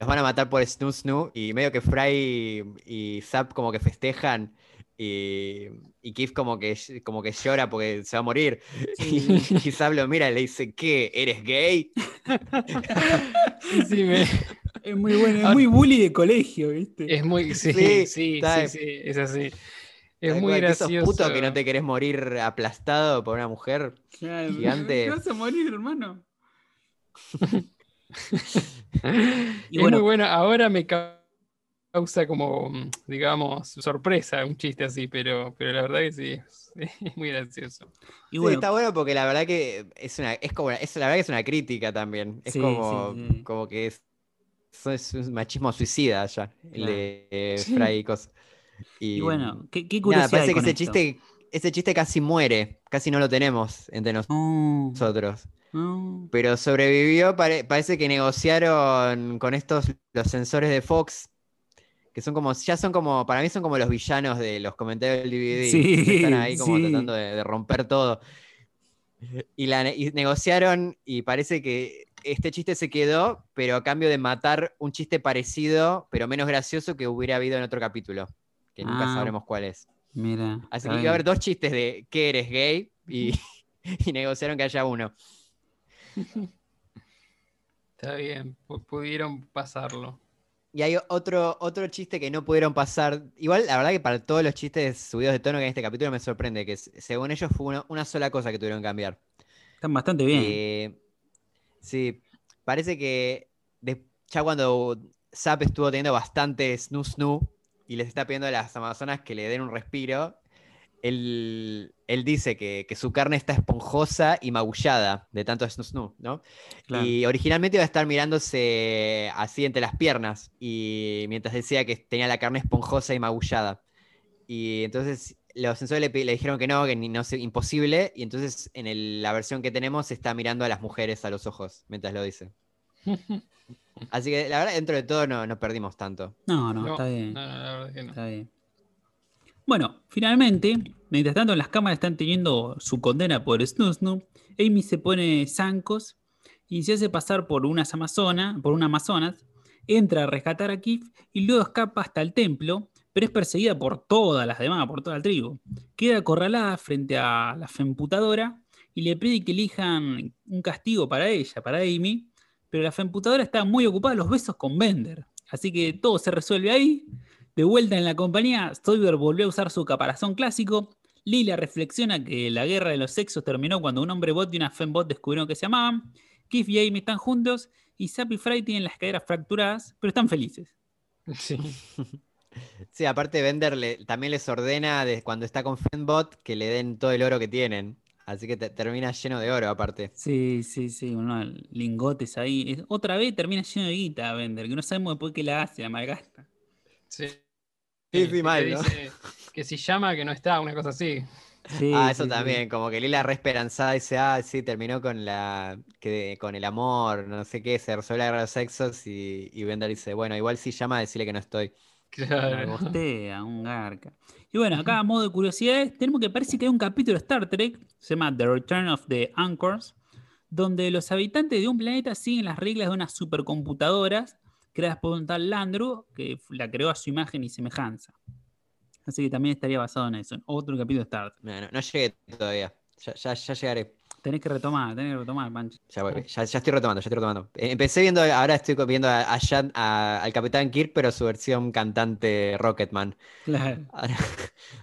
los van a matar por Snoo Snoo, y medio que Fry y Zap como que festejan, y, y Kif como que, como que llora porque se va a morir. Y, y Zap lo mira y le dice, ¿qué? ¿Eres gay? Sí, sí, me- Es muy bueno, es muy bully de colegio, ¿viste? es muy. Sí, Sí, sí, sí, sí, es así. Es muy cual, que sos gracioso. puto que no te querés morir aplastado por una mujer. Claro, gigante. Te vas a morir, hermano. Y es bueno- muy bueno. Ahora me ca- causa como, mm, digamos, sorpresa un chiste así, pero, pero la verdad que sí, es, es muy gracioso. Y Sí, está bueno porque la verdad que es una, es como, es, la verdad que es una crítica también. Es Sí, como, sí, sí. como que es, un machismo suicida ya, el de eh, Sí. Fry y cosas. Y Y, bueno, ¿qué, qué nada, curiosidad parece hay que ese esto? chiste, ese chiste casi muere, casi no lo tenemos entre No, nosotros. no. Pero sobrevivió, pare- parece que negociaron con estos, los sensores de Fox, que son como, ya son como, para mí son como los villanos de los comentarios del DVD. Sí, Están ahí como sí. tratando de, de romper todo. Y, la, y negociaron y parece que este chiste se quedó, pero a cambio de matar un chiste parecido, pero menos gracioso que hubiera habido en otro capítulo, que nunca Ah, sabremos cuál es. Mira. Así que iba a haber dos chistes de que eres gay y, y negociaron que haya uno. Está bien, pu- pudieron pasarlo. Y hay otro, otro chiste que no pudieron pasar. Igual, la verdad que para todos los chistes subidos de tono que hay en este capítulo me sorprende, que según ellos fue una, una sola cosa que tuvieron que cambiar. Están bastante bien. Eh, sí, parece que de- ya cuando Zap estuvo teniendo bastante snoo snoo y les está pidiendo a las amazonas que le den un respiro, él, él dice que, que su carne está esponjosa y magullada de tanto snoo, ¿no? claro. Y originalmente iba a estar mirándose así entre las piernas, y mientras decía que tenía la carne esponjosa y magullada. Y entonces los sensores le, le dijeron que no, que ni- no es imposible, y entonces en el- la versión que tenemos está mirando a las mujeres a los ojos mientras lo dice. Así que la verdad, dentro de todo no, no perdimos tanto. No, no, No, está bien. no, no, la verdad que no. Está bien. Bueno, finalmente, mientras tanto las cámaras están teniendo su condena por Snoo Snoo, Amy se pone zancos y se hace pasar por unas amazonas, por una amazonas, entra a rescatar a Kif y luego escapa hasta el templo, pero es perseguida por todas las demás, por toda la tribu. Queda acorralada frente a la femputadora y le pide que elijan un castigo para ella, para Amy, pero la femputadora está muy ocupada los besos con Bender. Así que todo se resuelve ahí. De vuelta en la compañía, Stoiber volvió a usar su caparazón clásico. Lila reflexiona que la guerra de los sexos terminó cuando un hombre bot y una fembot descubrieron que se amaban. Kif y Amy están juntos y Zap y Fry tienen las caderas fracturadas, pero están felices. Sí. Sí, aparte Bender le- también les ordena de, cuando está con Fenbot que le den todo el oro que tienen. Así que te- termina lleno de oro aparte. Sí, sí, sí, unos lingotes ahí. Es- Otra vez termina lleno de guita, Bender, que no sabemos después qué la hace, la malgasta. Sí. Sí, sí, que mal, ¿no? dice que si llama, que no está, una cosa así. Sí, Ah, eso sí. también, como que Lila re esperanzada dice, ah, sí, terminó con la que, con el amor, no sé qué, se resuelve la guerra de los sexos y, y Bender dice, bueno, igual si llama, decirle que no estoy. La Claro. gostea, un garca. Y bueno, acá a modo de curiosidades, tenemos que parece que hay un capítulo de Star Trek, se llama The Return of the Anchors, donde los habitantes de un planeta siguen las reglas de unas supercomputadoras creadas por un tal Landru, que la creó a su imagen y semejanza. Así que también estaría basado en eso, en otro capítulo de Star Trek. No, no, no llegué todavía. Ya, ya, ya llegaré. Tenés que retomar, tenés que retomar, Pancho. Ya, voy, ya, ya estoy retomando, ya estoy retomando. Eh, Empecé viendo, ahora estoy viendo a, a Jan- a- al Capitán Kirk, pero su versión cantante Rocketman. Claro. Ahora,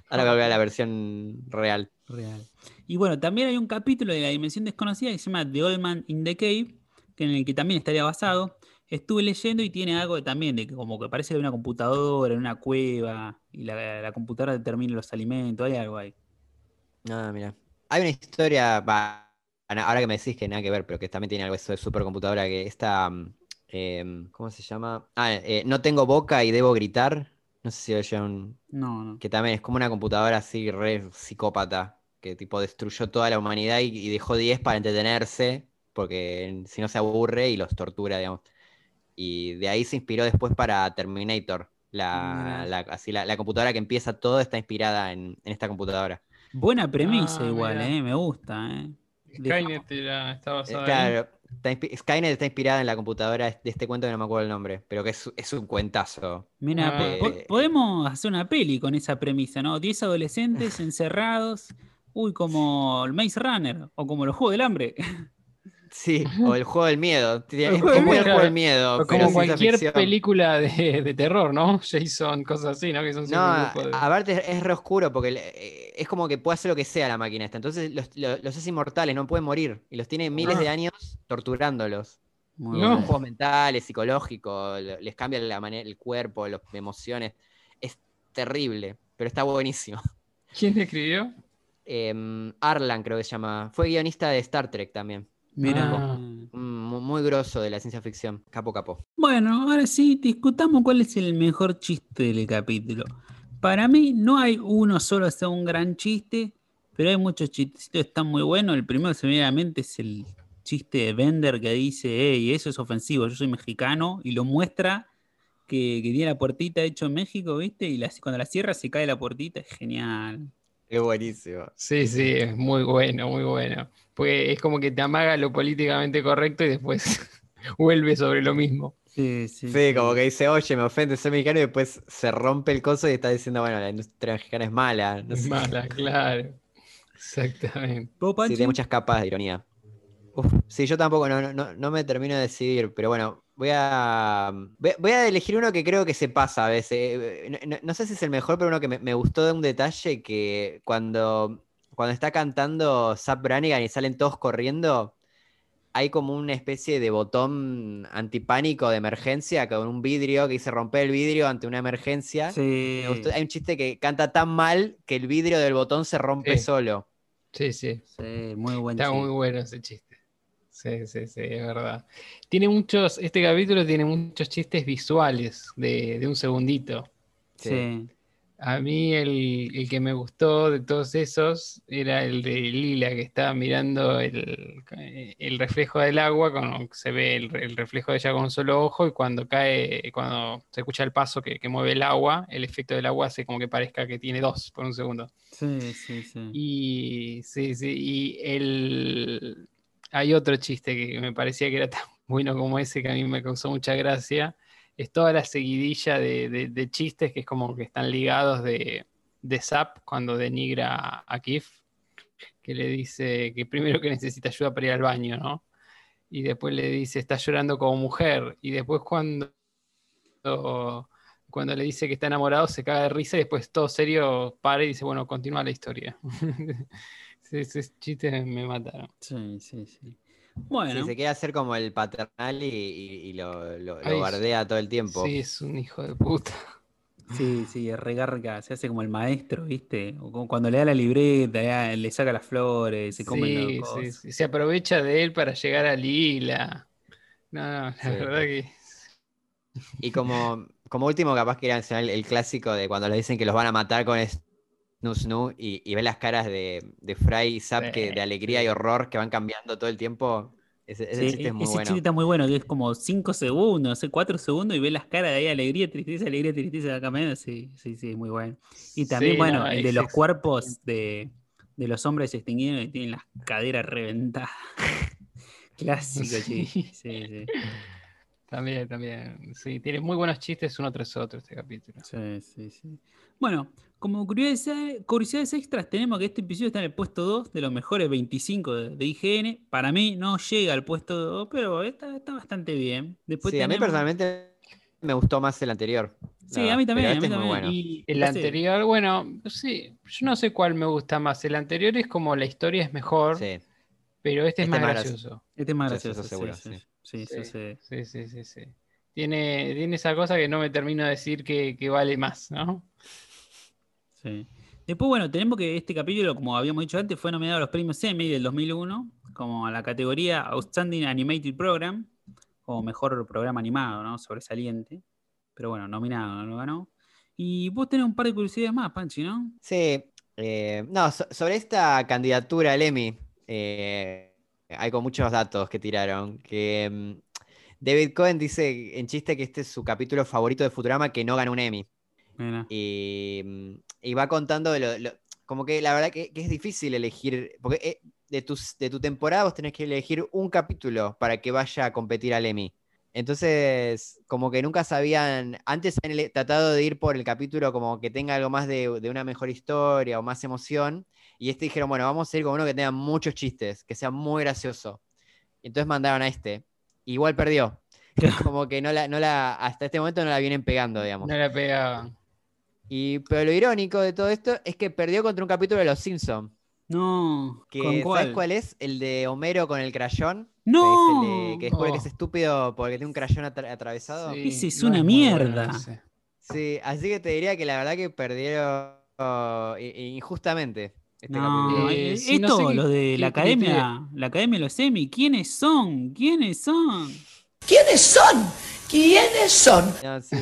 ahora voy a ver la versión real. Real. Y bueno, también hay un capítulo de la dimensión desconocida que se llama The Old Man in the Cave, que en el que también estaría basado. Estuve leyendo y tiene algo de- también de que como que parece de una computadora, en una cueva, y la, la computadora determina los alimentos, hay algo ahí. Ah, mira. Hay una historia, va, ahora que me decís que nada que ver, pero que también tiene algo eso de supercomputadora, que esta, mm, em, ¿cómo se llama? Ah, eh, no tengo boca y debo gritar. No sé si oyeron, No, no. que también es como una computadora así re psicópata, que tipo destruyó toda la humanidad y, y dejó 10 para entretenerse, porque si no se aburre y los tortura, digamos. Y de ahí se inspiró después para Terminator. La, así, la, la computadora que empieza todo está inspirada en, en esta computadora. Buena premisa Ah, igual, eh, me gusta, eh. Skynet era- está Eh, basada. Claro, está inspi- Skynet está inspirada en la computadora de este cuento que no me acuerdo el nombre, pero que es, es un cuentazo. Mira, Ah. po- Eh, podemos hacer una peli con esa premisa, ¿no? 10 adolescentes encerrados, uy, como el Maze Runner, o como los Juegos del Hambre. Sí, o el juego del miedo. Tiene- El Es juego del como el miedo. juego del miedo. O como cualquier película de, de terror, ¿no? Jason, cosas así, ¿no? Que son No, siempre un grupo de- aparte es- es re oscuro porque eh, es como que puede hacer lo que sea la máquina esta. Entonces los, lo- los hace inmortales, no pueden morir. Y los tiene miles de años torturándolos. Muy No. Bueno. juegos mentales, psicológicos, les cambia la manera, el cuerpo, las emociones. Es terrible, pero está buenísimo. ¿Quién escribió? Em, Arlan creo que se llama. Fue guionista de Star Trek también. Mira. Ah. Mm, mu- muy grosso de la ciencia ficción. Capo capo. Bueno, ahora sí, discutamos cuál es el mejor chiste del capítulo. Para mí no hay uno solo sea un gran chiste, pero hay muchos chistecitos que están muy buenos. El primero que se me viene a la mente es el chiste de Bender que dice, hey, eso es ofensivo, yo soy mexicano, y lo muestra que, que tiene la puertita hecho en México, ¿viste? Y la- cuando la cierra se cae la puertita, es genial. Es buenísimo. Sí, sí, es muy bueno, muy bueno. Porque es como que te amaga lo políticamente correcto y después vuelve sobre lo mismo. Sí, sí. Sí, como que dice, oye, me ofende ser mexicano y después se rompe el coso y está diciendo, bueno, la industria mexicana es mala. No Es sé. mala, claro. Exactamente. ¿Vos, Sí, tiene muchas capas de ironía. Uf, sí, yo tampoco no, no- no, me termino de decidir, pero bueno, voy a, voy, a elegir uno que creo que se pasa a veces. Eh, No, no- no sé si es el mejor, pero uno que me, me gustó de un detalle que cuando, cuando está cantando Zap Brannigan y salen todos corriendo, hay como una especie de botón antipánico de emergencia con un vidrio que dice romper el vidrio ante una emergencia. Sí. Me gustó- Hay un chiste que canta tan mal que el vidrio del botón se rompe Sí. solo. Sí, sí. Sí, muy buen Está chiste. muy bueno ese chiste. Sí, sí, sí, es verdad. Tiene muchos, este capítulo tiene muchos chistes visuales de, de un segundito. Sí. A mí el, el que me gustó de todos esos era el de Lila, que estaba mirando el, el reflejo del agua, con, se ve el, el reflejo de ella con un solo ojo, y cuando cae, cuando se escucha el paso que, que mueve el agua, el efecto del agua hace como que parezca que tiene dos por un segundo. Sí, sí, sí. Y sí, sí, y el... hay otro chiste que me parecía que era tan bueno como ese que a mí me causó mucha gracia. Es toda la seguidilla de, chistes que es como que están ligados de, de Zap cuando denigra a, a Kif, que le dice que primero que necesita ayuda para ir al baño, ¿no? Y después le dice, está llorando como mujer. Y después cuando, cuando le dice que está enamorado se caga de risa y después todo serio para y dice, bueno, continúa la historia. Sí, Esos chistes me mataron. Sí, sí, sí. Sí, Bueno, se quiere hacer como el paternal y, y- y lo, lo- lo Ay, bardea todo el tiempo. Sí, es un hijo de puta. sí, sí, regarga, se hace como el maestro, ¿viste? O como cuando le da la libreta, ya le saca las flores, se come Sí, los sí, sí, Se aprovecha de él para llegar a Lila. No, no, la Sí. verdad que. Y como, como último, capaz quería mencionar el, el clásico de cuando le dicen que los van a matar con Snu Snu y, y ve las caras de, de Fry y Zap que, de alegría y horror que van cambiando todo el tiempo. Ese, ese Sí, chiste es muy ese bueno. chiste está muy bueno, que es como 5 segundos, no sé, 4 segundos y ve las caras de ahí, alegría, tristeza, alegría, tristeza, acá medio, sí, sí, sí, muy bueno. Y también, Sí, bueno, no, el de los cuerpos de, de los hombres extinguidos que tienen las caderas reventadas. Clásico, Sí. sí. sí, sí. También, también. Sí, tiene muy buenos chistes uno tras otro este capítulo. Sí, sí, sí. Bueno, como curiosidades, curiosidades extras, tenemos que este episodio está en el puesto 2 de los mejores 25 de, de IGN. Para mí no llega al puesto 2, pero está, está bastante bien. Después Sí, a mí personalmente me gustó más el anterior. Sí, a mí también, a mí este es muy también. bueno. Y el anterior, bueno, sí, yo no sé cuál me gusta más. El anterior es como la historia es mejor, Sí. pero este es Este más es más gracioso. Este es más gracioso, sí, seguro, sí, sí. sí, eso Sí. sí. Sí, sí, sí, sí. Tiene, tiene esa cosa que no me termino de decir que, que vale más, ¿no? Sí. Después, bueno, tenemos que este capítulo, como habíamos dicho antes, fue nominado a los premios Emmy del 2001, como a la categoría Outstanding Animated Program, como mejor programa animado, ¿no? Sobresaliente. Pero bueno, nominado, no lo ganó. Y vos tenés un par de curiosidades más, Panchi, ¿no? Sí, eh, no, so- sobre esta candidatura al Emmy, eh, hay con muchos datos que tiraron. Que mm, David Cohen dice en chiste que este es su capítulo favorito de Futurama que no ganó un Emmy. Mira. Y, mm, y va contando de lo, lo- como que la verdad que, que es difícil elegir, porque eh, de, tus, de tu temporada vos tenés que elegir un capítulo para que vaya a competir al Emmy. Entonces, como que nunca sabían, antes han tratado de ir por el capítulo como que tenga algo más de, de una mejor historia o más emoción, y este dijeron, bueno, vamos a ir con uno que tenga muchos chistes, que sea muy gracioso. Y entonces mandaron a este. Igual perdió. Como que no la, no la, hasta este momento no la vienen pegando, digamos. No la pegaban. Y, pero lo irónico de todo esto es que perdió contra un capítulo de Los Simpsons. No, Que, ¿con ¿Sabes cuál? cuál es? El de Homero con el crayón. ¡No! Que, se le- que descubre que es Oh. estúpido porque tiene un crayón atra- atravesado. Sí. Ese es no una bueno mierda. ese. así que te diría que la verdad que perdieron oh, injustamente este No, capítulo. Eh, eh, sí, no esto, sé qué- lo de la qué academia, la academia de los Emmy, ¿quiénes son? ¿Quiénes son? ¿Quiénes son? ¿Quiénes son? No, sí.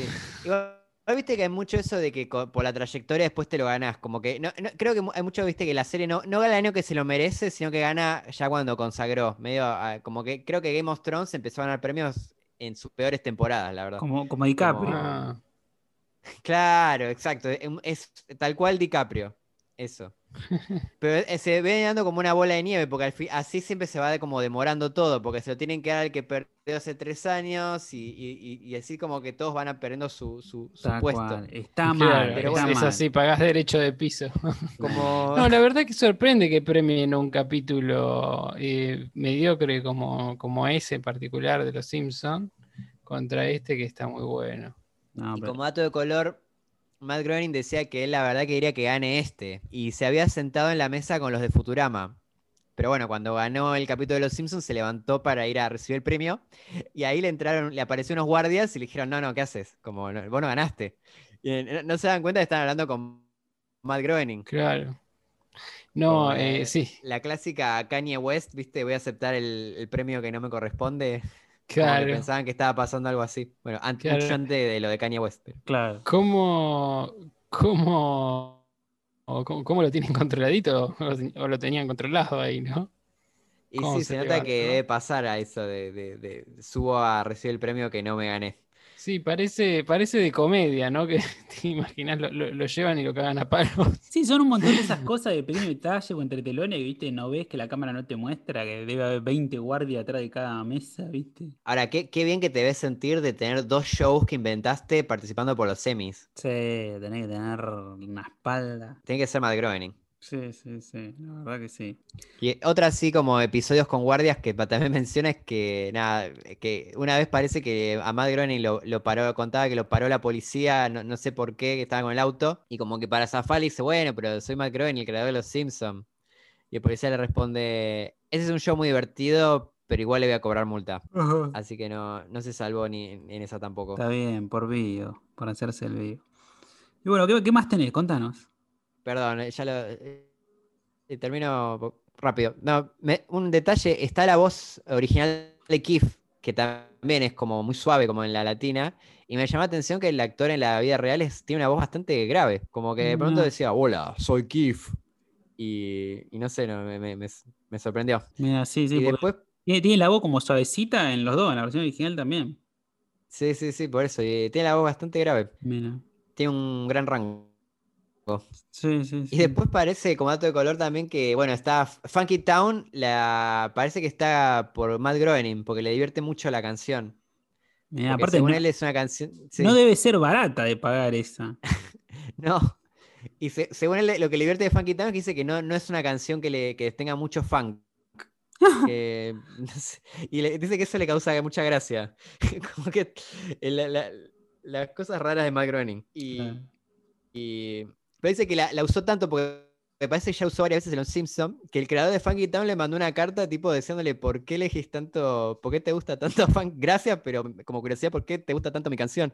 Igual, viste que hay mucho eso de que por la trayectoria después te lo ganás. Como que no, no- creo que hay mucho, viste, que la serie no, no gana el año que se lo merece, sino que gana ya cuando consagró. Medio ah, como que creo que Game of Thrones empezó a ganar premios en sus peores temporadas, la verdad. Como, como DiCaprio. Ah, Claro, exacto. Es, tal cual DiCaprio. Eso. Pero eh, se ve dando como una bola de nieve, porque al así siempre se va de- como demorando todo, porque se lo tienen que dar al que perdió hace tres años y, y- y- y así como que todos van a perdiendo su, su, su Tal puesto. cual. Está claro, mal, pero está es, así, pagás derecho de piso. Como... No, la verdad que sorprende que premien un capítulo eh, mediocre como, como ese en particular de Los Simpsons contra este que está muy bueno. No, Y pero- como dato de color, Matt Groening decía que él la verdad quería que gane este. Y se había sentado en la mesa con los de Futurama. Pero bueno, cuando ganó el capítulo de Los Simpsons se levantó para ir a recibir el premio. Y ahí le entraron, le aparecieron unos guardias y le dijeron, no, no, ¿qué haces? Como, no, vos no ganaste. Y no, no se dan cuenta que están hablando con Matt Groening. Claro. No, Como, eh, eh, sí, La clásica Kanye West, ¿viste? Voy a aceptar el, el premio que no me corresponde. Que claro. pensaban que estaba pasando algo así. Bueno, an- Claro. mucho antes de lo de Kanye West. pero- Claro. ¿Cómo, cómo, cómo, cómo lo tienen controladito? O lo, tenían controlado ahí, ¿no? Y ¿Cómo sí, se se nota que no? debe pasar a eso de, de- de subo a recibir el premio que no me gané. Sí, parece, parece de comedia, ¿no? Que te imaginas, lo, lo- lo llevan y lo cagan a palos. Sí, son un montón de esas cosas de pequeño detalle o entre telones viste, no ves que la cámara no te muestra, que debe haber 20 guardias atrás de cada mesa, viste. Ahora, qué, qué bien que te ves sentir de tener dos shows que inventaste participando por los semis. Sí, tenés que tener una espalda. Tiene que ser Matt Groening. Sí, sí, sí, la verdad que sí. Y otra así como episodios con guardias que también menciona es que nada, que una vez parece que a Matt Groening lo, lo paró, contaba que lo paró la policía, no, no sé por qué, que estaba con el auto, y como que para zafar le dice, bueno, pero soy Matt Groening, el creador de Los Simpsons. Y el policía le responde, ese es un show muy divertido, pero igual le voy a cobrar multa. Así que no, no se salvó ni en en esa tampoco. Está bien, por vídeo, por hacerse el vídeo. Y bueno, ¿qué, qué más tenés? Contanos. Perdón, eh, ya lo. eh, termino rápido. No, me- un detalle: está la voz original de Keith, que también es como muy suave, como en la latina. Y me llamó la atención que el actor en la vida real es- tiene una voz bastante grave. Como que de pronto decía, hola, soy Keith. Y, y no sé, no, me, me- me- me sorprendió. Mira, sí, sí, y después, tiene, tiene la voz como suavecita en los dos, en la versión original también. sí, sí, sí, por eso. y tiene la voz bastante grave. Mira. Tiene un gran rango Sí, sí, sí. Y después parece, como dato de color también, que bueno, está Funky Town, la... parece que está por Matt Groening, porque le divierte mucho la canción. Aparte, según no, él es una canción. sí, no debe ser barata de pagar esa. no. Y se- según él, lo que le divierte de Funky Town es que dice que no, no es una canción que, le, que tenga mucho funk. que- no sé, y le- dice que eso le causa mucha gracia. Como que eh, la- la- las cosas raras de Matt Groening. Y, Claro. y pero dice que la, la usó tanto porque me parece que ya usó varias veces en Los Simpsons, que el creador de Funky Town le mandó una carta tipo diciéndole por qué elegís tanto, por qué te gusta tanto Funk, gracias, pero como curiosidad, ¿por qué te gusta tanto mi canción?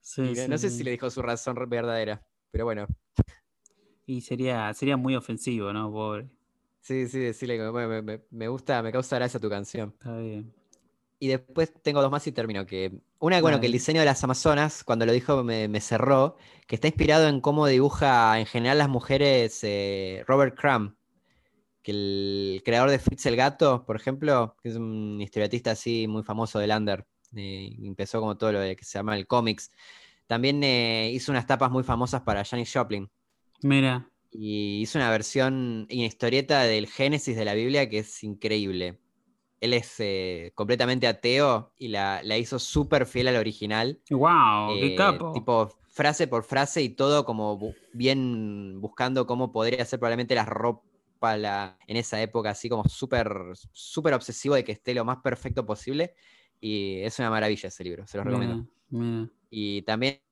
Sí, Y sí, no sé si le dijo su razón verdadera, pero bueno, Y sería, sería muy ofensivo, ¿no? Pobre. sí, sí, decirle me, me- me gusta, me causa gracia tu canción. Está bien. Y después tengo dos más y termino. Que una, bueno, que el diseño de las Amazonas, cuando lo dijo, me, me cerró, que está inspirado en cómo dibuja en general las mujeres eh, Robert Crumb, que el creador de Fritz el Gato, por ejemplo, que es un historietista así muy famoso del Under, eh, empezó como todo lo de que se llama el cómics. También eh, hizo unas tapas muy famosas para Janis Joplin. Mira, Y hizo una versión en historieta del Génesis de la Biblia que es increíble. Él es eh, completamente ateo y la, la hizo súper fiel al original. wow, qué eh, capo. Tipo frase por frase y todo como bu- bien buscando cómo podría ser probablemente la ropa la, en esa época, así como súper súper obsesivo de que esté lo más perfecto posible. Y es una maravilla ese libro, se los recomiendo. Y también,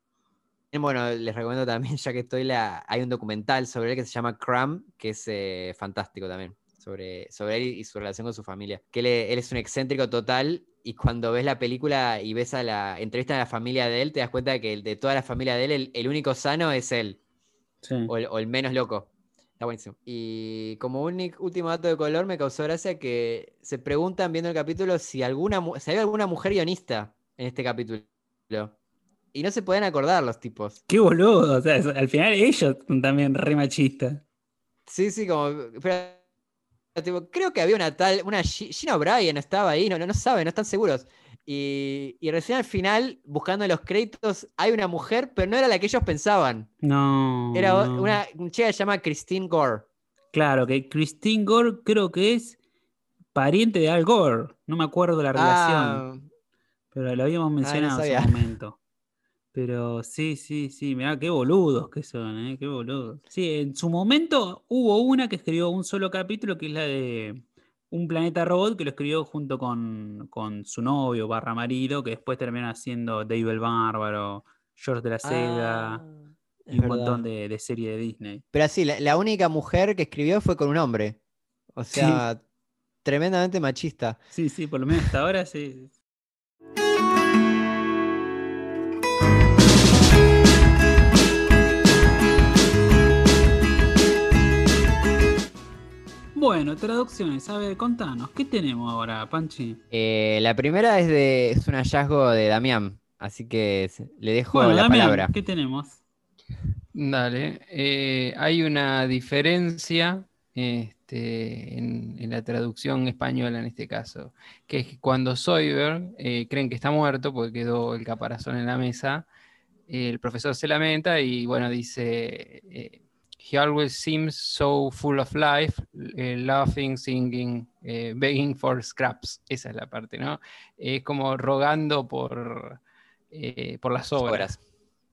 bueno, les recomiendo también, ya que estoy, la, hay un documental sobre él que se llama Cram, que es eh, fantástico también, sobre, sobre él y su relación con su familia. Que él, él es un excéntrico total y cuando ves la película y ves a la entrevista a la familia de él, te das cuenta de que de toda la familia de él, el, el único sano es él, Sí. o el, o el menos loco. Está buenísimo. Y como único, último dato de color, me causó gracia que se preguntan viendo el capítulo si, alguna, si había alguna mujer guionista en este capítulo. Y no se pueden acordar los tipos. Qué boludo. O sea, al final ellos también re machistas. Sí, sí, como. pero, tipo, creo que había una tal. Una Gi- Gina O'Brien estaba ahí, no, no, no saben, no están seguros. Y, y recién al final, buscando los créditos, hay una mujer, pero no era la que ellos pensaban. No. Era no. una chica que se llama Christine Gore. Claro, que Christine Gore creo que es pariente de Al Gore. No me acuerdo la relación. Ah, Pero lo habíamos mencionado en su momento. Pero sí, sí, sí, mirá, qué boludos que son, ¿eh? Qué boludos. Sí, en su momento hubo una que escribió un solo capítulo, que es la de Un planeta robot, que lo escribió junto con, con su novio barra marido, que después terminó haciendo Dave el Bárbaro, George de la Sega ah, y un montón de, de series de Disney. Pero así, la, la única mujer que escribió fue con un hombre. O Sí. sea, tremendamente machista. Sí, sí, por lo menos hasta ahora sí. Bueno, traducciones. A ver, contanos, ¿qué tenemos ahora, Panchi? Eh, la primera es de es un hallazgo de Damián, así que le dejo Bueno, la Damián, palabra. ¿qué tenemos? Dale. eh, hay una diferencia este, en, en la traducción española en este caso, que es que cuando Soyberg eh, creen que está muerto porque quedó el caparazón en la mesa, eh, el profesor se lamenta y bueno, dice, eh, he always seems so full of life, eh, laughing, singing, eh, begging for scraps. Esa es la parte, ¿no? Es como rogando por, eh, por las obras. Obras.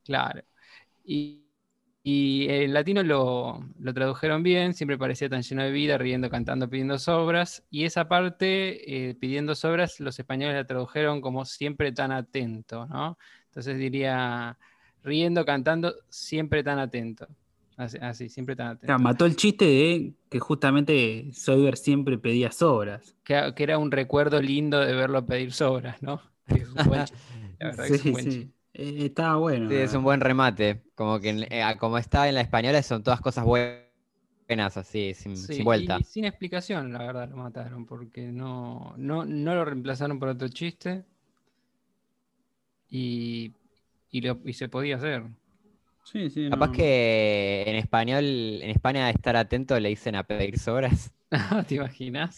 Claro. Y, y en latino lo, lo tradujeron bien, siempre parecía tan lleno de vida, riendo, cantando, pidiendo sobras. Y esa parte, pidiendo sobras, los españoles la tradujeron como siempre tan atento, ¿no? Entonces diría, riendo, cantando, siempre tan atento. Así, así, siempre tan atento. Claro, mató el chiste de que justamente Soyber siempre pedía sobras. Que, que era un recuerdo lindo de verlo pedir sobras, ¿no? La verdad que es Sí, un buen sí. Eh, estaba bueno. Sí, es un buen remate. Como que en- eh, como está en la española son todas cosas buenas, así, sin, Sí, sin vuelta. y sin explicación, la verdad, lo mataron, porque no, no, no lo reemplazaron por otro chiste y, y, lo- y se podía hacer. Sí, sí. Capaz no. que en español, en España estar atento le dicen a pedir sobras. ¿Te imaginas?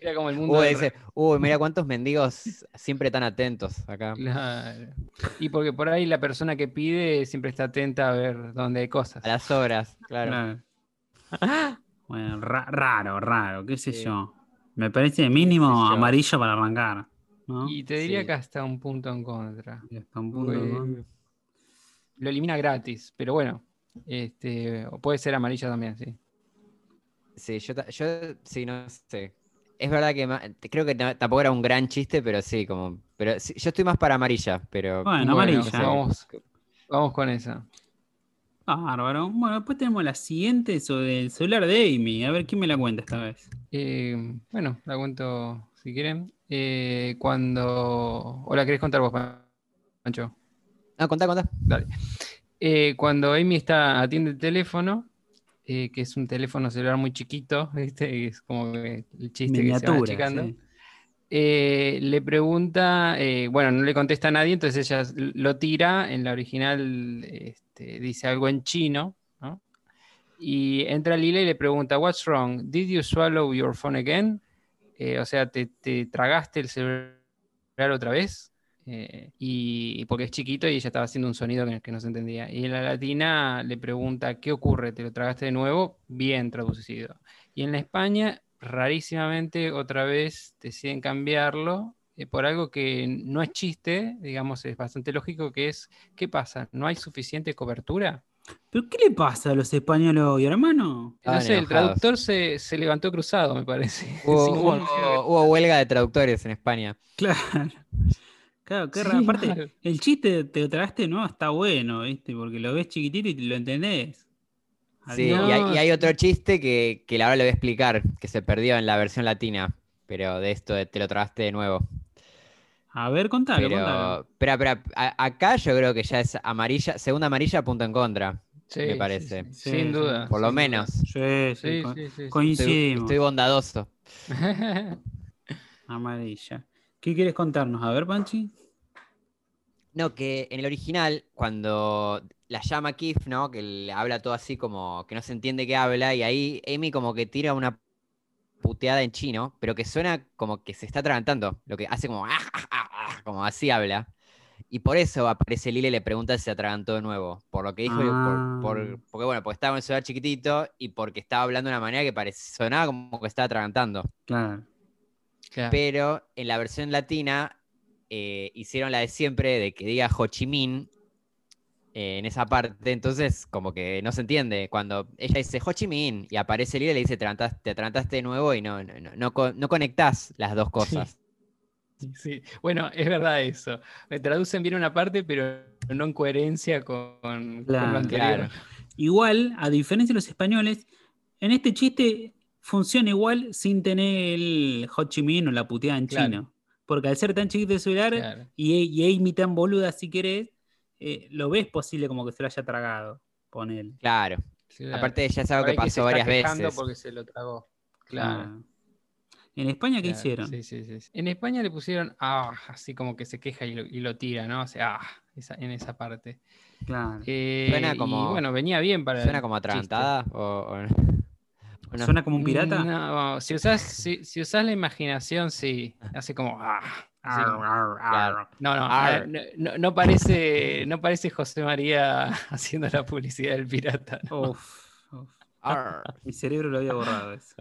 Era como el mundo. Uy, dice, uy, mira cuántos mendigos siempre tan atentos acá. Claro. Y porque por ahí la persona que pide siempre está atenta a ver dónde hay cosas. A las sobras, claro. Claro. Bueno, ra- raro, raro, qué sé Sí. yo. Me parece mínimo amarillo para arrancar. ¿no? Y te diría Sí. que hasta un punto en contra. Y hasta un punto, Porque ¿no? Lo elimina gratis, pero bueno. Este, o puede ser amarilla también, sí. Sí, yo, yo sí, no sé. Es verdad que creo que ta- tampoco era un gran chiste, pero sí, como. Pero sí, yo estoy más para amarilla, pero. Bueno, Bueno, amarilla. Vamos, vamos con esa. Bárbaro. Bueno, después tenemos la siguiente sobre el celular de Amy. A ver quién me la cuenta esta vez. Eh, bueno, la cuento si quieren. Eh, cuando. ¿O la querés contar vos, Pancho? No, contá, contá. Dale. Eh, cuando Amy está, atiende el teléfono, eh, que es un teléfono celular muy chiquito, ¿viste? Es como que el chiste que se va achicando. sí. Eh, le pregunta, eh, bueno, no le contesta a nadie, entonces ella lo tira. En la original este, dice algo en chino, ¿no? Y entra Lila y le pregunta, What's wrong? Did you swallow your phone again? Eh, o sea, ¿te, te tragaste el celular otra vez? Eh, y porque es chiquito y ella estaba haciendo un sonido que, que no se entendía. Y en la latina le pregunta, ¿qué ocurre? ¿Te lo tragaste de nuevo? Bien traducido. Y en la España, rarísimamente, otra vez deciden cambiarlo eh, por algo que no es chiste, digamos, es bastante lógico, que es, ¿qué pasa? ¿No hay suficiente cobertura? ¿Pero qué le pasa a los españoles hoy, hermano? No sé, el traductor se, se levantó cruzado, me parece. Hubo, hubo- hubo huelga de traductores en España. Claro. Claro, qué Sí, raro. Aparte, mal. el chiste te lo tragaste no está bueno, ¿viste? Porque lo ves chiquitito y lo entendés. Sí, y, hay, y hay sí. otro chiste que, que ahora le voy a explicar, que se perdió en la versión latina, pero de esto de te lo tragaste de nuevo. A ver, contalo, contalo. Pero, espera, espera, a- acá yo creo que ya es amarilla, segunda amarilla, punto en contra, Sí, me parece. sí, Sí, sin duda. por lo menos. Sí, sí, Sí, co- sí, sí, sí. Estoy, coincidimos. estoy bondadoso. Amarilla. ¿Qué quieres contarnos? A ver, Panchi. No, que en el original, cuando la llama Keith, ¿no? Que le habla todo así como que no se entiende qué habla, y ahí Amy como que tira una puteada en chino, pero que suena como que se está atragantando, lo que hace como, "Ah, ah, ah, ah", como así habla. Y por eso aparece Lila y le pregunta si se atragantó de nuevo, por lo que dijo, por- por- Ah. porque bueno, porque estaba en el celular chiquitito y porque estaba hablando de una manera que parecía, sonaba como que estaba atragantando. Claro. Claro. Pero en la versión latina eh, hicieron la de siempre de que diga Ho Chi Minh eh, en esa parte. Entonces, como que no se entiende. Cuando ella dice Ho Chi Minh y aparece Lila y le dice te atragantaste, te atragantaste de nuevo y no, no, no, no, co- no conectás las dos cosas. Sí, bueno, es verdad eso. Me traducen bien una parte, pero no en coherencia con, con Claro, lo anterior. claro. Igual, a diferencia de los españoles, en este chiste funciona igual sin tener el Ho Chi Minh o la puteada en Claro. chino. Porque al ser tan chiquito el celular Claro. y, y Amy tan boluda si querés, eh, lo ves posible como que se lo haya tragado. Ponele. Claro. Claro. Aparte, ya es algo que pasó varias veces. porque se lo tragó. Claro. Ah. En España, ¿qué claro, hicieron? Sí, sí, sí. En España le pusieron ah, así como que se queja y lo, y lo tira, ¿no? O sea, ah, esa- en esa parte. Claro. Eh, Suena y como- bueno, venía bien para. ¿Suena como chiste. atragantada? O, o- ¿Suena como un pirata? No, si usás, si, si usás la imaginación, sí. Hace como. ah, así como-. No, no, no, no- no parece, no parece José María haciendo la publicidad del pirata. ¿no? Uf. Mi cerebro lo había borrado eso.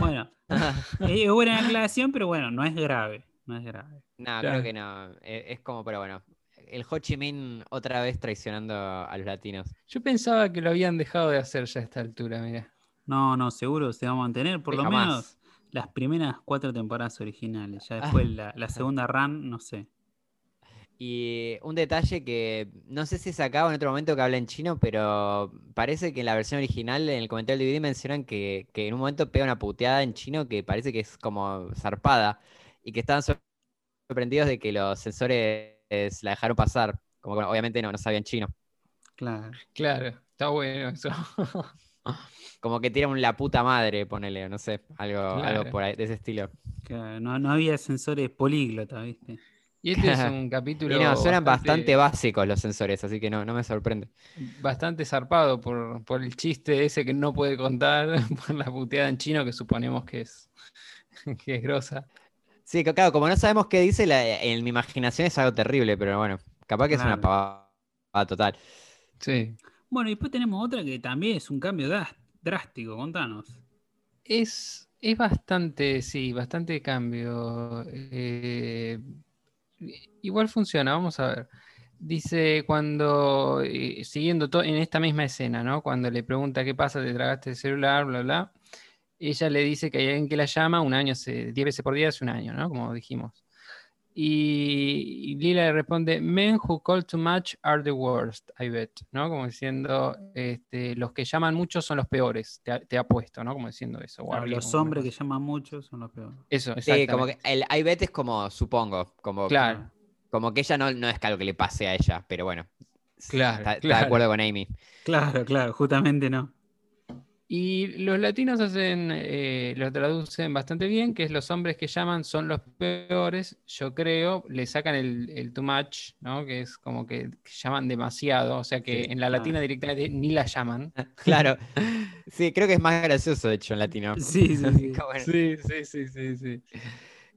Bueno, es buena aclaración, pero bueno, no es grave. No es grave. No, Claro. creo que no. E- Es como, pero bueno. El Ho Chi Minh otra vez traicionando a los latinos. Yo pensaba que lo habían dejado de hacer ya a esta altura, mira. No, no, seguro se va a mantener por lo Jamás. menos las primeras cuatro temporadas originales. Ya después la, la segunda run, no sé. Y un detalle que no sé si es acá o en otro momento que habla en chino, pero parece que en la versión original, en el comentario del DVD, mencionan que, que en un momento pega una puteada en chino que parece que es como zarpada y que estaban sor- sorprendidos de que los sensores la dejaron pasar. Como obviamente no, no sabían chino. Claro. Claro, está bueno eso. Como que tira un la puta madre, ponele, no sé, algo, algo por ahí, de ese estilo. claro, No, no había sensores políglota, ¿viste? Y este es un capítulo. Y no, suenan bastante básicos los sensores, así que no, no me sorprende. bastante zarpado por, por el chiste ese que no puede contar, por la puteada en chino que suponemos que es, que es grosa. Sí, claro, como no sabemos qué dice, la- en mi imaginación es algo terrible, pero bueno, capaz que es una pavada total. Sí. Bueno, y después tenemos otra que también es un cambio drástico, contanos. Es, es bastante, sí, bastante cambio. eh, igual funciona, vamos a ver. Dice cuando, eh, siguiendo to- en esta misma escena, ¿no? Cuando le pregunta qué pasa, te tragaste el celular, bla, bla. Ella le dice que hay alguien que la llama, un año, se, 10 veces por día es un año, ¿no? Como dijimos. Y, y Lila le responde, men who call too much are the worst, I bet, ¿no? Como diciendo, este, los que llaman mucho son los peores, te, te apuesto, ¿no? Como diciendo eso. Claro, los hombres que llaman mucho son los peores. Eso, Sí, como que el I bet es como, supongo, como, Claro, como que ella no, no es que algo que le pase a ella, pero bueno. Claro, Está, de acuerdo con Amy. Claro, claro, justamente no. Y los latinos hacen, eh, lo traducen bastante bien, que es los hombres que llaman son los peores, yo creo, le sacan el, el too much, ¿no? Que es como que llaman demasiado, o sea que Sí, en la latina directamente ni la llaman. Claro. Sí, creo que es más gracioso, de hecho, en latino. Sí, sí, Sí, sí, sí, sí, sí.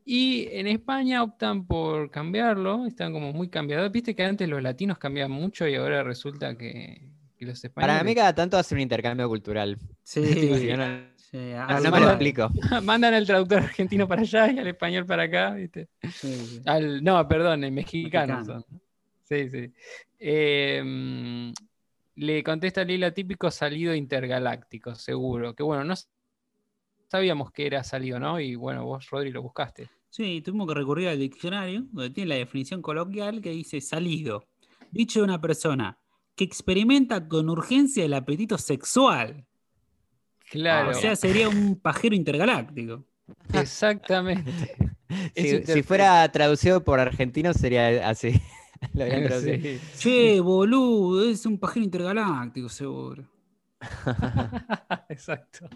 Y en España optan por cambiarlo, están como muy cambiados. Viste que antes los latinos cambiaban mucho y ahora resulta que, que los españoles... Para mí cada tanto hace un intercambio cultural. Sí, Sí, no, sí, no algo me lo explico. mandan al traductor argentino para allá y al español para acá, ¿viste? Sí, sí. Al, no, perdón, el mexicano. Mexicano. son. Sí, sí. Eh, mm, le contesta Lila, típico salido intergaláctico, seguro. Que bueno, no sabíamos que era salido, ¿no? Y bueno, vos, Rodri, lo buscaste. Sí, tuvimos que recurrir al diccionario, donde tiene la definición coloquial que dice salido. Dicho de una persona que experimenta con urgencia el apetito sexual. Claro, O sea, sería un pajero intergaláctico. exactamente. Si, fuera traducido por argentino sería así. Lo. Sí. Che, boludo, es un pajero intergaláctico, seguro. Exacto.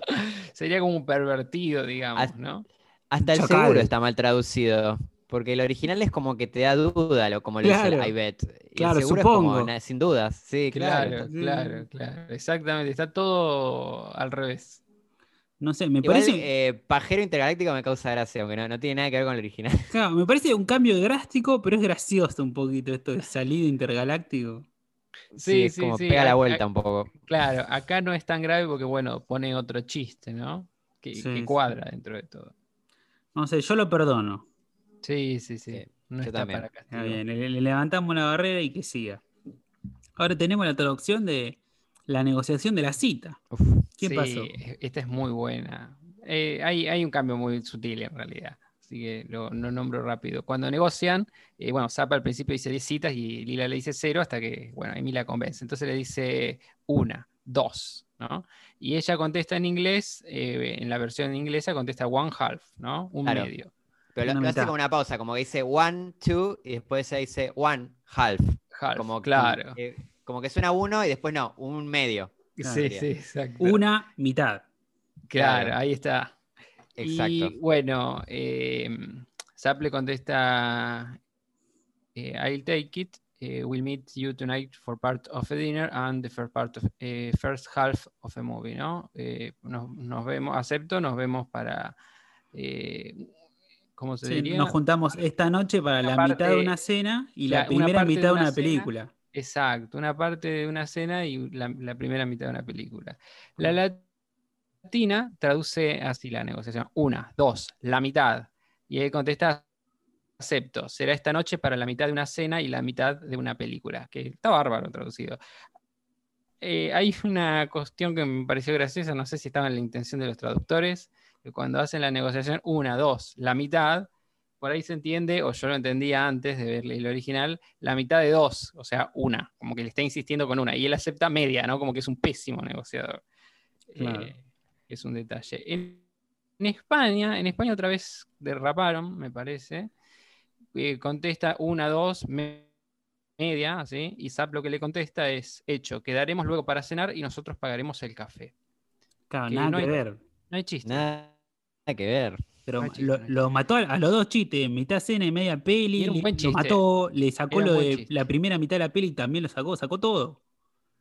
Sería como un pervertido, digamos, ¿no? Hasta el Chacal. seguro está mal traducido. Porque el original es como que te da duda, lo, como le dice el I bet. Y Claro, el seguro es como supongo. sin dudas. Sí, claro. Claro, Sí. claro, claro. Exactamente. Está todo al revés. No sé, me Igual, parece, eh, pajero intergaláctico me causa gracia, aunque no, no tiene nada que ver con el original. claro, me parece un cambio drástico, pero es gracioso un poquito esto de salido intergaláctico. Sí, es como sí, pega la acá- vuelta un poco. Claro, acá no es tan grave porque, bueno, pone otro chiste, ¿no? Que, Sí, que sí. cuadra dentro de todo. No sé, yo lo perdono. Sí, sí, sí. Sí, no está también. para Está castigo. bien, le, le levantamos la barrera y que siga. Ahora tenemos la traducción de la negociación de la cita. Uf, ¿Qué Sí, pasó? Esta es muy buena. Eh, hay, hay un cambio muy sutil en realidad. Así que lo, lo nombro rápido. Cuando negocian, eh, bueno, Zappa al principio dice 10 citas y Lila le dice cero hasta que, bueno, Amy la convence. Entonces le dice una, dos, ¿no? Y ella contesta en inglés, eh, en la versión inglesa contesta one half, ¿no? Un Claro. medio. Pero lo, hace como una pausa, como que dice one, two, y después se dice one, half. Half, Como, claro. que- como que suena uno y después no, un medio. Claro. sí, sí, exacto. Una mitad. Claro, Claro. ahí está. Exacto. Y bueno, eh, Zap le contesta, eh, I'll take it. eh, we'll meet you tonight for part of a dinner and the first part of eh, first half of a movie, ¿no? Eh, nos, nos vemos, acepto, nos vemos para, eh, ¿cómo se Sí, diría? nos juntamos esta noche para Una la parte- mitad de una cena y la- primera mitad de una cena. película. Exacto, una parte de una cena y la, la primera mitad de una película. La latina traduce así la negociación. Una, dos, la mitad. Y él contesta, acepto, será esta noche para la mitad de una cena y la mitad de una película, que está bárbaro traducido. Eh, hay una cuestión que me pareció graciosa, no sé si estaba en la intención de los traductores, que cuando hacen la negociación, una, dos, la mitad, por ahí se entiende, o yo lo entendía antes de ver el original, la mitad de dos, o sea, una, como que le está insistiendo con una, y él acepta media, ¿no? Como que es un pésimo negociador. Claro. Eh, es un detalle. En, en España, en España otra vez derraparon, me parece. Eh, contesta una, dos, me- media, así, y Zap lo que le contesta es, hecho, quedaremos luego para cenar y nosotros pagaremos el café. Claro, Que nada no que hay- ver. No hay chiste. Nada que ver. Pero Ah, lo, mató a, a los dos chistes, mitad cena y media peli. Y era un buen Lo mató, le sacó lo de chiste. la primera mitad de la peli, también lo sacó, sacó todo.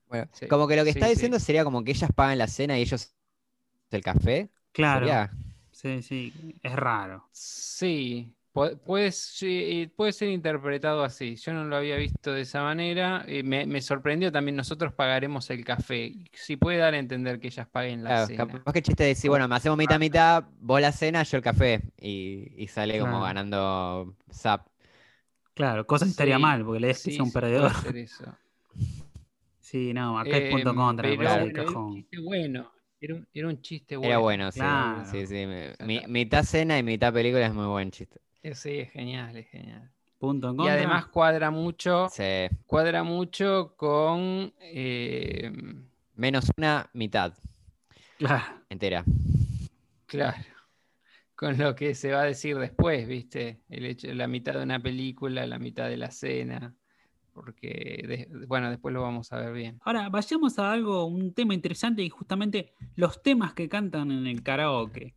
Bueno, Sí, como que lo que sí, está sí. diciendo sería como que ellas pagan la cena y ellos el café. Claro. Sería- Sí, sí, es raro. Sí, pu- puede, ser interpretado así. Yo no lo había visto de esa manera. eh, me, me sorprendió también, nosotros pagaremos el café. Si puede dar a entender que ellas paguen la Claro, cena. capaz que el chiste de decir, bueno, me hacemos mitad mitad, vos la cena, yo el café. Y, y sale como Claro. ganando Zap. Claro, cosa estaría Sí, mal, porque le Sí, es un perdedor. eso. Sí, no, acá es punto contra, pero un cajón. chiste bueno. Era un, era un chiste bueno. Era bueno, sí. claro. Sí, sí. mi- mitad cena y mitad película es muy buen chiste. Eh, Sí, es genial, es genial. Punto en Y además cuadra mucho, Sí. cuadra mucho con eh, Menos una mitad Claro, entera. Claro. Con lo que se va a decir después, ¿viste? El hecho, la mitad de una película, la mitad de la cena. Porque, de- bueno, después lo vamos a ver bien. Ahora, vayamos a algo, un tema interesante y justamente los temas que cantan en el karaoke.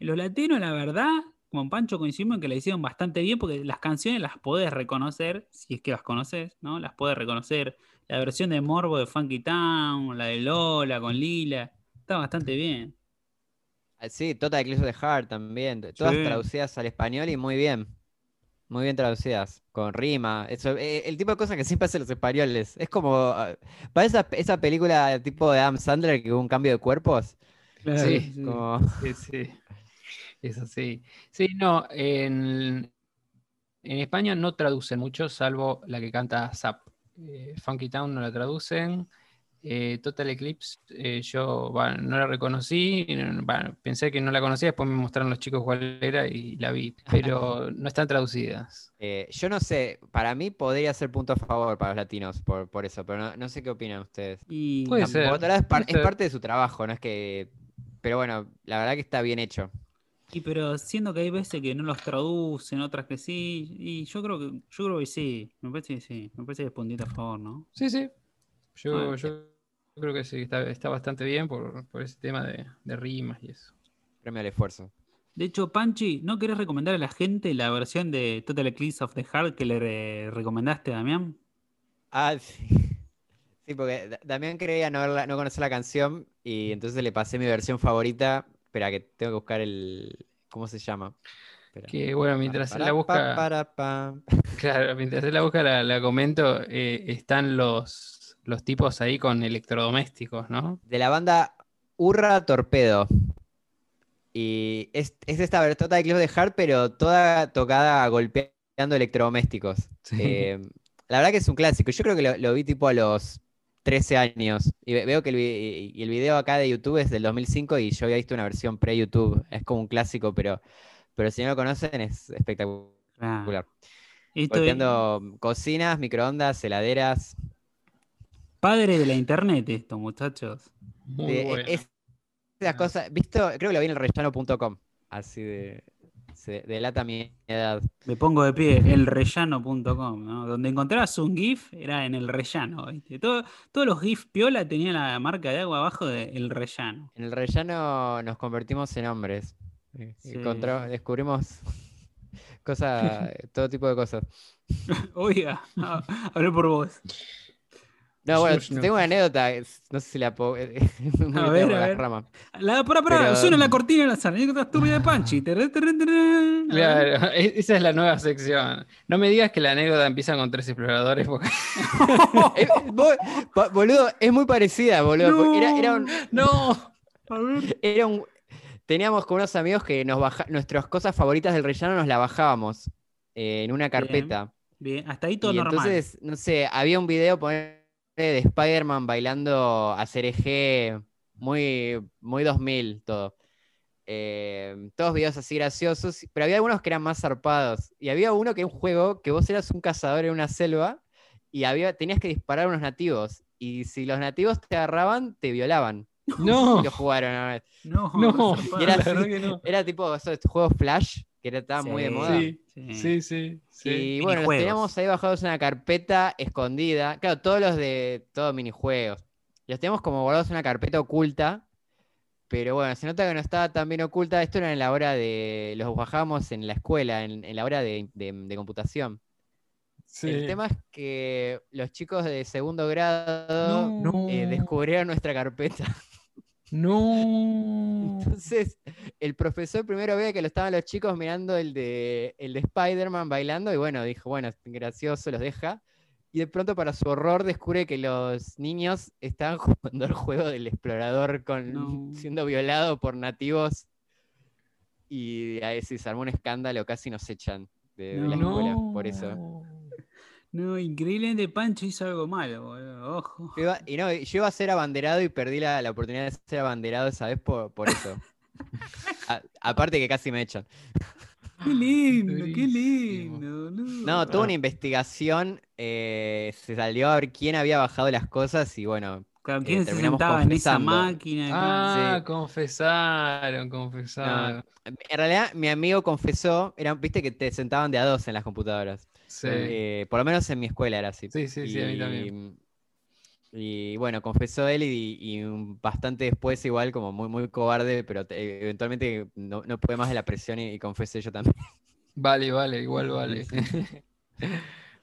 Los latinos, la verdad, como Pancho coincidimos en que la hicieron bastante bien porque las canciones las podés reconocer, si es que las conoces, ¿no? Las podés reconocer. La versión de Morbo de Funky Town, la de Lola con Lila, está bastante bien. Ah, Sí, Total Eclipse of the Heart también. Todas Sí. traducidas al español y muy bien. Muy bien traducidas. Con rima. Eso, eh, el tipo de cosas que siempre hacen los españoles. Es como. ah, para esa, esa película tipo de Adam Sandler que hubo un cambio de cuerpos. Sí, Como. Sí, sí. Eso sí. Sí, no, en, en España no traducen mucho, salvo la que canta Zap. Eh, Funky Town no la traducen. Eh, Total Eclipse, eh, yo no la reconocí, no- va, pensé que no la conocía, después me mostraron los chicos cuál era y la vi, pero no están traducidas. eh, yo no sé, para mí podría ser punto a favor para los latinos por, por eso, pero no, no sé qué opinan ustedes. Y Puede ser, es, par- puede es ser. parte de su trabajo, no es que. Pero bueno, la verdad que está bien hecho. Y pero siendo que hay veces que no los traducen, otras que sí, y yo creo que, yo creo que sí, me parece que sí, me parece que es puntito a favor, ¿no? Sí, sí. Yo, Ah, yo creo que sí, está, está bastante bien por, por ese tema de, de rimas y eso. Premio al esfuerzo. De hecho, Panchi, ¿no querés recomendar a la gente la versión de Total Eclipse of the Heart que le re- recomendaste, Damián? Ah, sí. Sí, porque Da- Damián creía no, verla- no conocer la canción y entonces le pasé mi versión favorita. Espera, que tengo que buscar el. ¿Cómo se llama? Espera. Que bueno, mientras él Para, la pa, busca, para, claro, mientras él la busca, la, la comento, eh, están los, los tipos ahí con electrodomésticos, ¿no? De la banda Urra Torpedo. Y es, es esta versión de Eclipse de Heart, pero toda tocada golpeando electrodomésticos. Sí. Eh, la verdad que es un clásico. Yo creo que lo, lo vi tipo a los 13 años. Y ve- veo que el, y el video acá de YouTube es del 2005 y yo había visto una versión pre-YouTube. Es como un clásico, pero, pero si no lo conocen es espectacular. Es Golpeando cocinas, microondas, heladeras. padre de la internet esto, muchachos. Muy de- bueno. es- esas cosas, visto, creo que lo vi en el rellano.com. Así de. Se delata mi edad. Me pongo de pie, elrellano.com, ¿no? Donde encontrabas un GIF era en el rellano, ¿viste? Todo- todos los GIF piola tenían la marca de agua abajo de El Rellano. En el rellano nos convertimos en hombres. Eh, Sí. descubrimos cosas, todo tipo de cosas. Oiga, hablé por vos. No, bueno, no. tengo una anécdota, no sé si la puedo. un poquito ver, a la ver. rama. La, pará, Pero- suena la cortina de la sala. Anécdotas turbias de Panchi. A ver. Claro, e- esa es la nueva sección. No me digas que la anécdota empieza con tres exploradores, porque Eh, boludo, es muy parecida, boludo. porque Era, era un, no. A ver. era un- Teníamos con unos amigos que nos baja, nuestras cosas favoritas del rellano nos la bajábamos eh, en una carpeta. Bien, hasta ahí todo y normal. entonces, no sé, había un video poner de Spider-Man bailando a cereje muy, muy 2000 todo. Eh, todos videos así graciosos, pero había algunos que eran más zarpados. Y había uno que era un juego que vos eras un cazador en una selva y había, tenías que disparar a unos nativos. Y si los nativos te agarraban, te violaban. No. Y lo jugaron una vez. No, No. Y era así. no. Era tipo esos juegos Flash, que era, estaba muy de Sí, moda. Sí, Sí. sí, sí. sí. Y bueno, los teníamos ahí bajados en una carpeta escondida. Claro, todos los de todos minijuegos. Los teníamos como guardados en una carpeta oculta. Pero bueno, se nota que no estaba tan bien oculta. Esto era en la hora de. Los bajábamos en la escuela, en, en la hora de, de- de computación. El tema es que los chicos de segundo grado No. eh, descubrieron nuestra carpeta. No. Entonces, el profesor primero ve que lo estaban los chicos mirando el de, el de Spider-Man bailando y bueno, dijo, bueno, gracioso, los deja. Y de pronto, para su horror, descubre que los niños estaban jugando el juego del explorador con, No. siendo violado por nativos. Y ahí se armó un escándalo, casi nos echan de, de la No. escuela por eso. No, increíblemente Pancho hizo algo malo, boludo. Ojo. Yo iba, y no, yo iba a ser abanderado y perdí la, la oportunidad de ser abanderado esa vez por, por eso. A- aparte que casi me echan. Qué lindo, qué lindo. boludo. No, tuve una investigación, eh, se salió a ver quién había bajado las cosas y bueno, Claro, ¿Quién se sentaba en esa máquina? Ah, Sí. confesaron, confesaron. en realidad mi amigo confesó, eran, viste que te sentaban de a dos en las computadoras. Sí. Eh, por lo menos en mi escuela era así. Sí, sí, sí, a mí también. Y bueno, confesó él y, y bastante después igual como muy, muy cobarde, pero te- eventualmente no, no pude más de la presión y, y confesé yo también. Vale, vale, igual vale.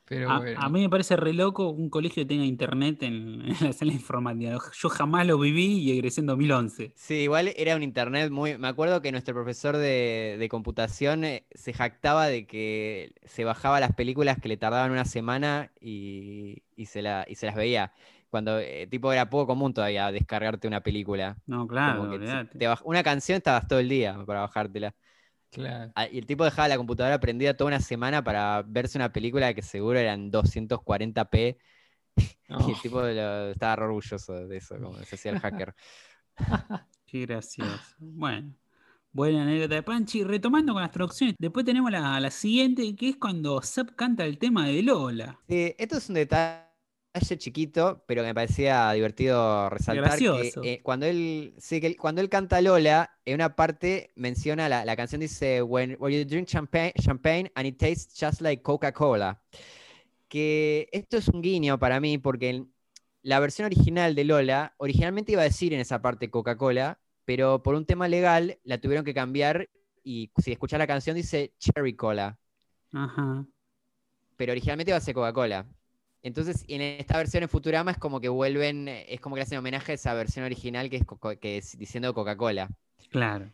Pero A, bueno. a mí me parece re loco un colegio que tenga internet en, en la sala informática. Yo jamás lo viví y egresé en 2011. Sí, igual era un internet muy... Me acuerdo que nuestro profesor de, de computación eh, se jactaba de que se bajaba las películas que le tardaban una semana y, y se, la, y se las veía. Cuando, eh, tipo, era poco común todavía descargarte una película. No, claro, Como que te- olvidate. te baj- una canción estabas todo el día para bajártela. Claro. Ah, Y el tipo dejaba la computadora prendida toda una semana para verse una película que seguro eran 240p. No. Y el tipo lo- estaba orgulloso de eso, como se hacía el hacker. Qué gracioso. Bueno, buena anécdota de Panchi. Retomando con las traducciones, después tenemos la, la siguiente, que es cuando Zap canta el tema de Lola. Sí, esto es un detalle chiquito, pero que me parecía divertido resaltar. que, eh, cuando él, sí, que él- cuando él canta Lola, en una parte menciona la, la canción dice when, when you drink champagne, champagne and it tastes just like Coca-Cola. Que esto es un guiño para mí porque en la versión original de Lola originalmente iba a decir en esa parte Coca-Cola, pero por un tema legal la tuvieron que cambiar y si escuchas la canción dice Cherry Cola Ajá. pero originalmente iba a ser Coca-Cola. Entonces, en esta versión en Futurama es como que vuelven, eh, es como que le hacen homenaje a esa versión original que es, que es diciendo Coca-Cola. Claro.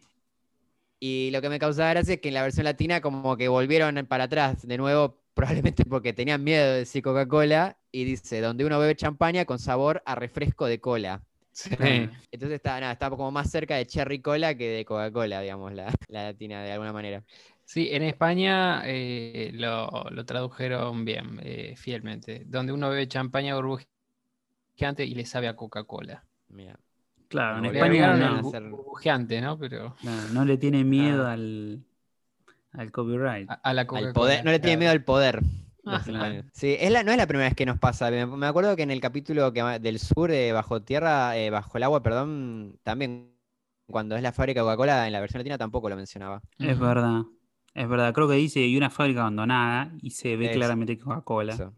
Y lo que me causaba gracia es que en la versión latina como que volvieron para atrás de nuevo, probablemente porque tenían miedo de decir Coca-Cola, y dice, donde uno bebe champaña con sabor a refresco de cola. Sí. Entonces está, nada, está como más cerca de Cherry Cola que de Coca-Cola, digamos, la, la latina de alguna manera. Sí, en España eh, lo, lo tradujeron bien, eh, fielmente. Donde uno bebe champaña burbujeante y le sabe a Coca-Cola. Mira. Claro, en España no. no, hacer- bu- burbujeante, ¿no? Pero no, no le tiene miedo al, al copyright. a, a la Al poder, no le tiene miedo al poder. Ah, claro. Sí, es la, no es la primera vez que nos pasa. Me, me acuerdo que en el capítulo que, del sur, eh, bajo tierra, eh, bajo el agua, perdón, también cuando es la fábrica de Coca-Cola, en la versión latina tampoco lo mencionaba. Es verdad. Es verdad. Creo que dice y una fábrica abandonada y se ve Eso. claramente Coca-Cola.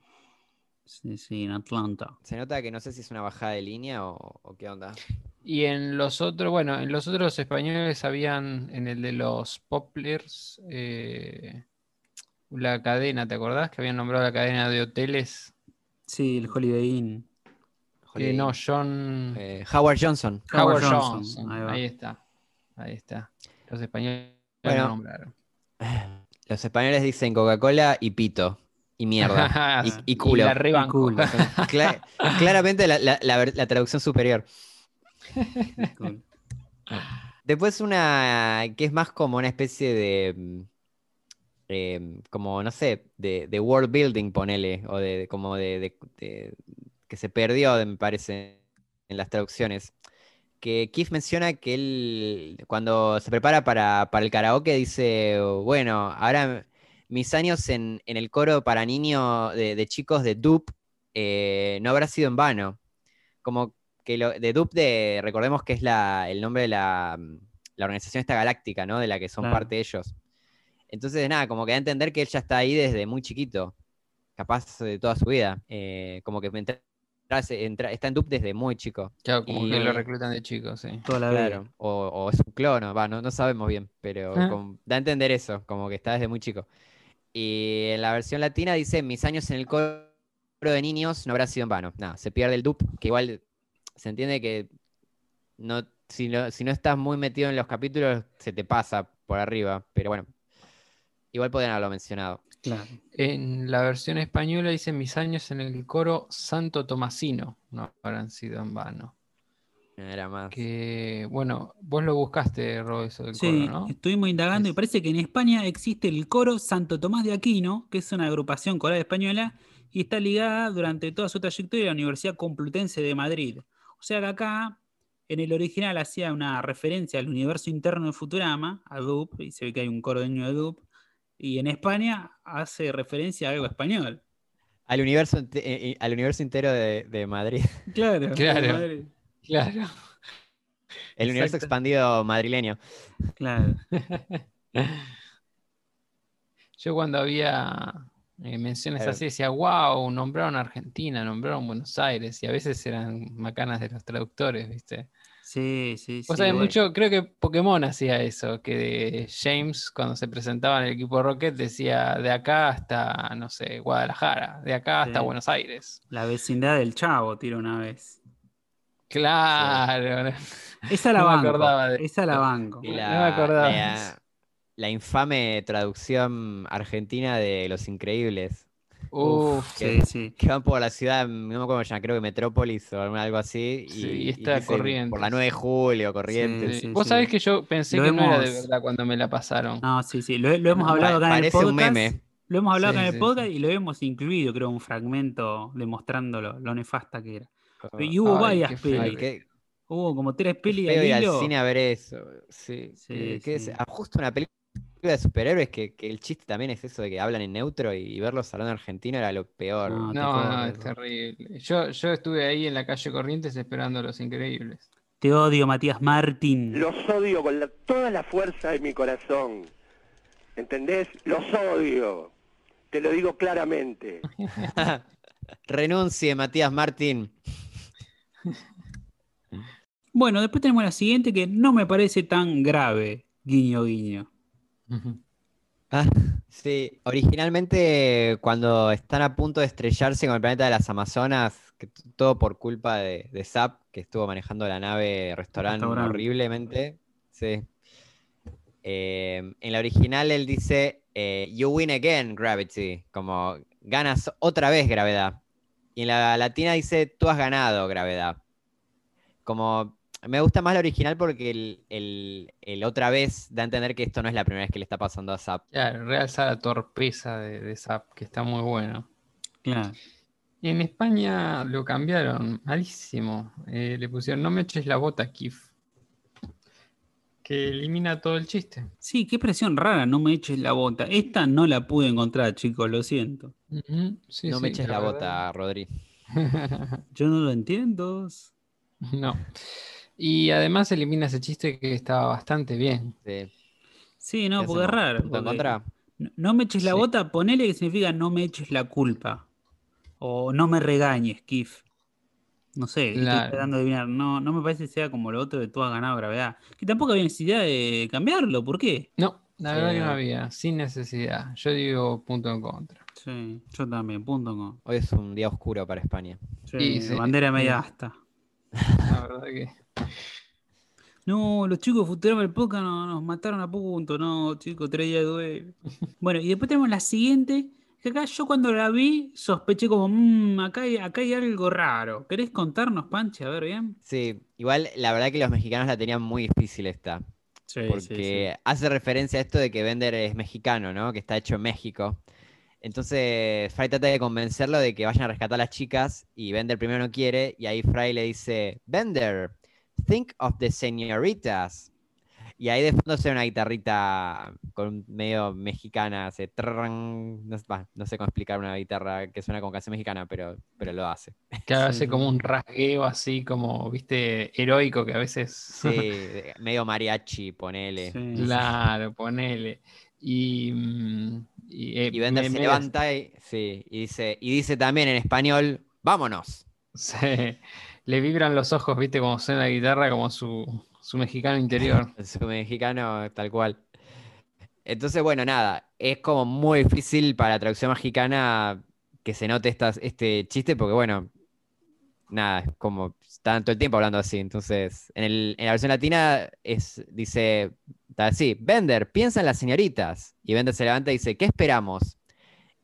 Sí, sí, en Atlanta. Se nota que no sé si es una bajada de línea o, o qué onda. Y en los otros, bueno, en los otros españoles habían, en el de los Poplars, eh, la cadena, ¿te acordás? Que habían nombrado la cadena de hoteles. Sí, el Holiday Inn. Eh, no, John Eh, Howard Johnson. Howard, Howard Johnson, Johnson. ahí está. Ahí está. Los españoles Bueno. lo nombraron. Los españoles dicen Coca-Cola y pito. Y mierda. y, y culo. la rebanco. culo. Cla- claramente la, la- la ver- la traducción superior. Después una que es más como una especie de, em, como no sé, de, de world building, ponele, o de, de- como de, de- de- que se perdió, de- me parece, en las traducciones. Que Keith menciona que él, cuando se prepara para, para el karaoke, dice, bueno, ahora mis años en, en el coro para niños de, de chicos de Dupe eh, no habrá sido en vano. Como que lo, de Dupe, de, recordemos que es la, el nombre de la, la organización esta galáctica, ¿no? De la que son Claro. parte ellos. Entonces, nada, como que da a entender que él ya está ahí desde muy chiquito, capaz de toda su vida. Eh, como que entra- está en dupe desde muy chico. Claro, como Y- que lo reclutan de chico, sí. Toda la vida. Claro. O, o es un clono, va, no, no sabemos bien, pero Ah. como- da a entender eso, como que está desde muy chico. Y en la versión latina dice, mis años en el coro de niños no habrá sido en vano. Nada, se pierde el dupe, que igual se entiende que no, si, no, si no estás muy metido en los capítulos, se te pasa por arriba, pero bueno, igual podrían haberlo mencionado. Claro. En la versión española dice mis años en el coro Santo Tomasino. No habrán sido en vano. Era más. Que, bueno, vos lo buscaste, Ro, eso del Sí, coro, ¿no? estuvimos indagando y parece que en España existe el coro Santo Tomás de Aquino, que es una agrupación coral española y está ligada durante toda su trayectoria a la Universidad Complutense de Madrid. O sea que acá, en el original, hacía una referencia al universo interno de Futurama, a Dup, y se ve que hay un coro de niño de Dup, y en España hace referencia a algo español. Al universo, eh, eh, al universo entero de, de Madrid. Claro, Claro. de Madrid. Claro. El universo expandido madrileño. Claro. Yo cuando había eh, menciones Claro. así decía, wow, nombraron Argentina, nombraron Buenos Aires, y a veces eran macanas de los traductores, ¿viste? Sí, sí, sí. Vos sabés bueno. mucho, creo que Pokémon hacía eso, que de James cuando se presentaba en el equipo Rocket decía de acá hasta, no sé, Guadalajara, de acá hasta Sí. Buenos Aires. La vecindad del Chavo, tiro una vez. Claro. Esa la No me banco. acordaba de Esa la banco. No me acordaba la infame traducción argentina de Los Increíbles. Uf, Sí, sí. Que van por la ciudad, no me acuerdo llama, creo que Metrópolis o algo así. Sí, y, y está dice Por la 9 de julio, Corrientes. Sí, sí. sí, Vos sí. sabés que yo pensé Lo que no era de verdad cuando me la pasaron. No, sí, sí. Lo, lo hemos No, hablado acá en el Parece podcast. un meme. Lo hemos hablado Sí, acá en el sí, podcast sí. y lo hemos incluido, creo, un fragmento demostrando lo, lo nefasta que era. Y hubo Ay, varias qué feo. Ay, pelis. qué, Hubo como tres pelis feo al ir al cine a ver eso. Sí, Sí, es sí. ah, justo una película de superhéroes que, que el chiste también es eso de que hablan en neutro y, verlos hablando argentino era lo peor. No, No, es terrible. Yo, yo estuve ahí en la calle Corrientes esperando a los increíbles. Te odio, Matías Martín. Los odio con la- toda la fuerza de mi corazón. ¿Entendés? Los odio. Te lo digo claramente. Renuncie, Matías Martín. Bueno, después tenemos la siguiente que no me parece tan grave. Guiño, guiño. Ah, sí, originalmente cuando están a punto de estrellarse con el planeta de las Amazonas, que todo por culpa de, de Zap, que estuvo manejando la nave restaurante Restaurante. horriblemente. Sí. Eh, en la original él dice, eh, You win again, Gravity, como ganas otra vez gravedad. Y en la latina dice, tú has ganado gravedad. Como me gusta más la original porque el, el- el otra vez da a entender que esto no es la primera vez que le está pasando a Zap. Claro, realza la torpeza de, de Zap, que está muy bueno. Claro. Y en España lo cambiaron, malísimo. Eh, le pusieron no me eches la bota, Kif. Que elimina todo el chiste. Sí, qué presión rara, no me eches la bota. Esta no la pude encontrar, chicos, lo siento. Sí, no me eches la verdad. bota, Rodri. Yo no lo entiendo. no. Y además elimina ese chiste que estaba bastante bien. Sí. Sí, no, ¿Qué porque es raro. ¿Punto en porque contra? No, me eches la Sí. bota, ponele que significa no me eches la culpa. O no me regañes, Kif. No sé, estoy tratando de adivinar. No, no me parece que sea como lo otro de tú has ganado gravedad. Que tampoco había necesidad de cambiarlo, ¿por qué? No, la Sí, verdad que no había, sin necesidad. Yo digo punto en contra. Sí, yo también, punto con. Hoy es un día oscuro para España. Sí, sí, bandera media sí. asta. La verdad que. No, los chicos de Futurama del Poca no, nos mataron a punto. No, chicos, tres días de duelo. Bueno, y después tenemos la siguiente. Que acá yo cuando la vi sospeché como, "Mm, acá, hay, acá hay algo raro. ¿Querés contarnos, Panche? A ver bien. Sí, igual la verdad que los mexicanos la tenían muy difícil esta. Sí, Porque hace referencia a esto de que Bender es mexicano, ¿no? Que está hecho en México. Entonces Fry trata de convencerlo de que vayan a rescatar a las chicas y Bender primero no quiere y ahí Fry le dice, Bender, think of the señoritas. Y ahí de fondo una guitarrita con medio mexicana, hace trrrrrn, no, no sé cómo explicar una guitarra que suena como canción mexicana, pero, lo hace. Que hace Sí. como un rasgueo así, como, viste, heroico que a veces. Sí, medio mariachi, ponele. Sí. Claro, ponele. Y. Y, Bender se levanta y, sí, dice, y dice también en español, vámonos. Se- le vibran los ojos, viste, como suena la guitarra, como su, su mexicano interior. Su mexicano, tal cual. Entonces, bueno, nada, es como muy difícil para la traducción mexicana que se note estas, este chiste, porque bueno, nada, es como están todo el tiempo hablando así. Entonces, en, el- en la versión latina es, dice, está así, Bender, piensa en las señoritas. Y Bender se levanta y dice, ¿qué esperamos?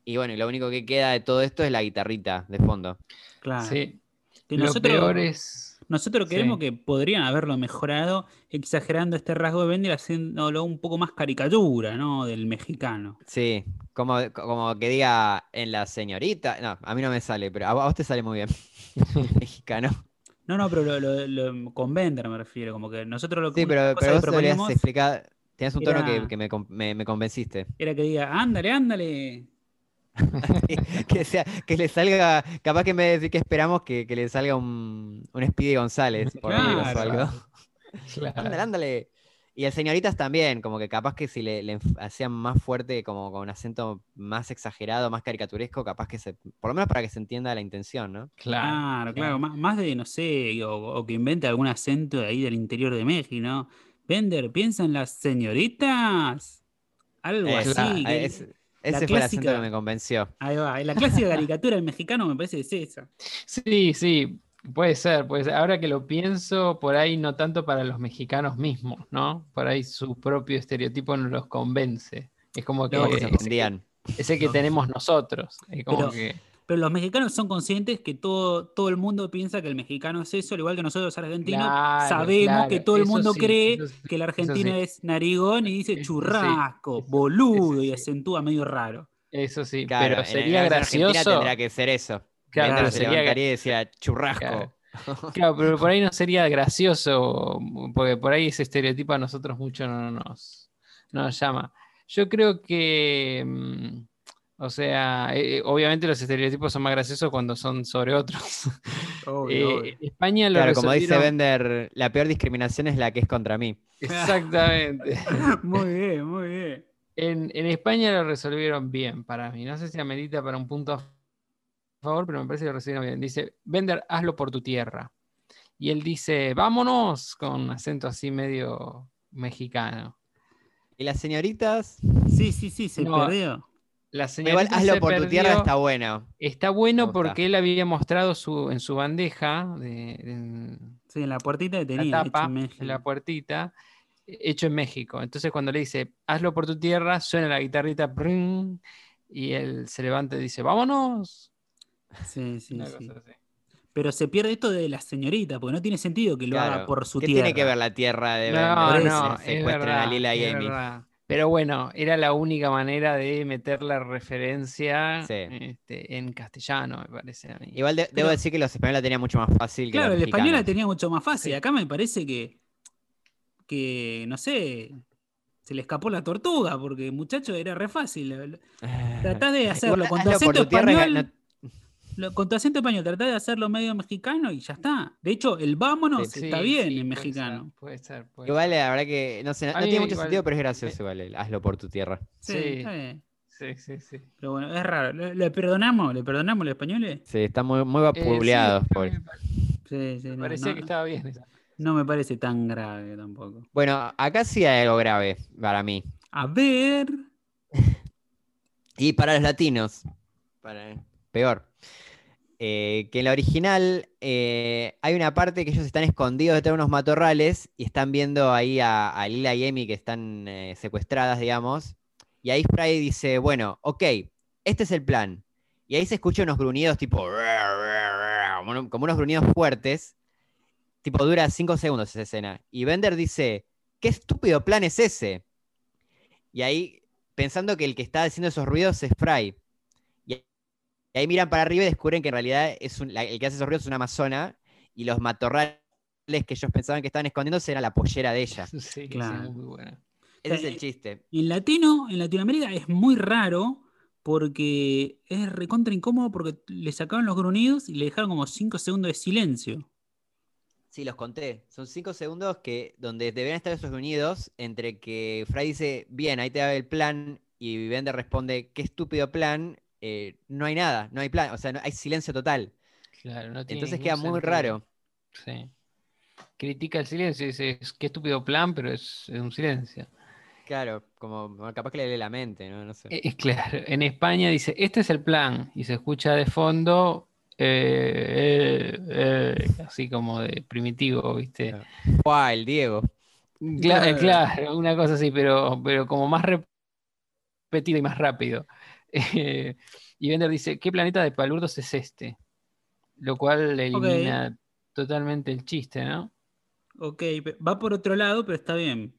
Y bueno, y lo único que queda de todo esto es la guitarrita de fondo. Claro. Sí. Que Lo nosotros, peor es. nosotros sí. creemos que podrían haberlo mejorado exagerando este rasgo de Bender, haciéndolo un poco más caricatura, ¿no? Del mexicano. Sí, como, como que diga en la señorita. No, a mí no me sale, pero a vos te sale muy bien. Mexicano. No, no, pero lo, lo- lo- con Bender me refiero, como que nosotros lo Sí, pero, pero vos deberías explicar. Tienes un tono que, era- que me, me- me convenciste. era que diga, ándale, ándale. que, sea, que le salga, capaz que en vez de decir que esperamos, que, que le salga un, un Speedy González por ahí o Claro. algo. Claro. Ándale, ándale. Y el señoritas también, como que capaz que si le, le hacían más fuerte, como con un acento más exagerado, más caricaturesco, capaz que se, por lo menos para que se entienda la intención, ¿no? Claro, claro, Más, más de, no sé, o, o que invente algún acento de ahí del interior de México, ¿no? Bender, piensa en las señoritas. Algo Eh, así. que- es- la ese fue el acento clásica- que me convenció. Ahí va, la clásica caricatura del mexicano me parece que es esa. Sí, sí, puede ser, puede ser. Ahora que lo pienso, por ahí no tanto para los mexicanos mismos, ¿no? Por ahí su propio estereotipo no los convence. Es como que No, se es, ofendían. es el que tenemos nosotros. Es como Pero- que, Pero los mexicanos son conscientes que todo, todo el mundo piensa que el mexicano es eso, al igual que nosotros los argentinos Claro, sabemos claro, que todo el mundo sí, cree sí, que argentino sí. es narigón y dice churrasco, eso- boludo, eso y acentúa medio raro. eso sí, Claro, pero sería la versión argentina gracioso. tendría que ser eso. Claro, se sería y decía churrasco. Claro. Claro, pero por ahí no sería gracioso, porque por ahí ese estereotipo a nosotros mucho no nos, no nos llama. Yo creo que, mm, o sea, eh, obviamente los estereotipos son más graciosos cuando son sobre otros. Eh, España lo Claro, como dice Bender, la peor discriminación es la que es contra mí. Exactamente. Muy bien, muy bien. En, en España lo resolvieron bien para mí. No sé si amerita para un punto a favor, pero me parece que lo resolvieron bien. Dice, Bender, hazlo por tu tierra. Y él dice, vámonos, con acento así medio mexicano. Y las señoritas, Sí, sí, sí, se No, perdió. La igual señorita hazlo se por tu tierra está bueno. Está bueno porque él había mostrado su, en su bandeja, de, de- Sí, en la puertita que la tenía, hecho tapa, en México. en la puertita, hecho en México. Entonces cuando le dice, hazlo por tu tierra, suena la guitarrita, y él se levanta y dice, vámonos. Sí, sí, Una sí. cosa así. Pero se pierde esto de la señorita, porque no tiene sentido que lo haga por su ¿Qué tierra. tiene que ver la tierra de No, no, Se es verdad, a Lila y es Amy. verdad. Pero bueno, era la única manera de meter la referencia Sí. este, en castellano, me parece a mí. Igual de- Pero- debo decir que los españoles la tenían mucho más fácil que Claro, los el español la tenía mucho más fácil. Sí. Acá me parece que, que, no sé, se le escapó la tortuga, porque muchacho era re fácil. Tratás de hacerlo Igual, con tu acento tu tierra, español. no- lo- con tu acento español, tratás de hacerlo medio mexicano y ya está. De hecho, el vámonos Sí, está bien sí, en puede ser, mexicano. Puede ser, puede Igual ser. la verdad que no sé, no, A no mí tiene mucho igual- sentido, pero es gracioso igual el hazlo por tu tierra. Sí, Sí. está bien. Sí, sí, sí. Pero bueno, es raro. ¿Le, le perdonamos? ¿Le perdonamos los españoles? Sí, está muy, muy Eh, Sí, sí, me no, parecía no- que estaba bien. esa. no me parece tan grave tampoco. Bueno, acá sí hay algo grave para mí. A ver. Y para los latinos, para, peor. Eh, que en la original eh, hay una parte que ellos están escondidos detrás de unos matorrales y están viendo ahí a, Lila y Amy que están eh, secuestradas, digamos. Y ahí Fry dice, bueno, ok, este es el plan. Y ahí se escuchan unos gruñidos tipo... como unos gruñidos fuertes. Tipo, dura cinco segundos esa escena. Y Bender dice, ¿qué estúpido plan es ese? Y ahí, pensando que el que está haciendo esos ruidos es Fry. Y ahí miran para arriba y descubren que en realidad es un- la- el que hace esos ruidos es una amazona. Y los matorrales que ellos pensaban que estaban escondiéndose era la pollera de ella. Sí, sí, Claro. muy buena. Ese es el chiste. En latino, en Latinoamérica es muy raro porque es recontra incómodo porque le sacaron los gruñidos y le dejaron como 5 segundos de silencio. Sí, los conté. Son cinco segundos que donde deberían estar esos gruñidos entre que Fry dice, bien, ahí te da el plan, y Bender responde, qué estúpido plan, eh, no hay nada, no hay plan, o sea, no- hay silencio total. Claro, no tiene Entonces queda muy sentido. raro. Sí. Critica el silencio dice, "Es- qué estúpido plan, pero es, es un silencio. Claro, como capaz que le lee la mente, ¿no? No sé. Eh, eh, claro, en España dice, este es el plan, y se escucha de fondo, eh, eh, eh, así como de primitivo, ¿viste? Claro. Buah, el Diego. Cla- eh, Claro, una cosa así, pero, pero como más repetido y más rápido. Eh, y Bender dice, ¿qué planeta de palurdos es este? Lo cual elimina totalmente el chiste, ¿no? Ok, va por otro lado, pero está bien.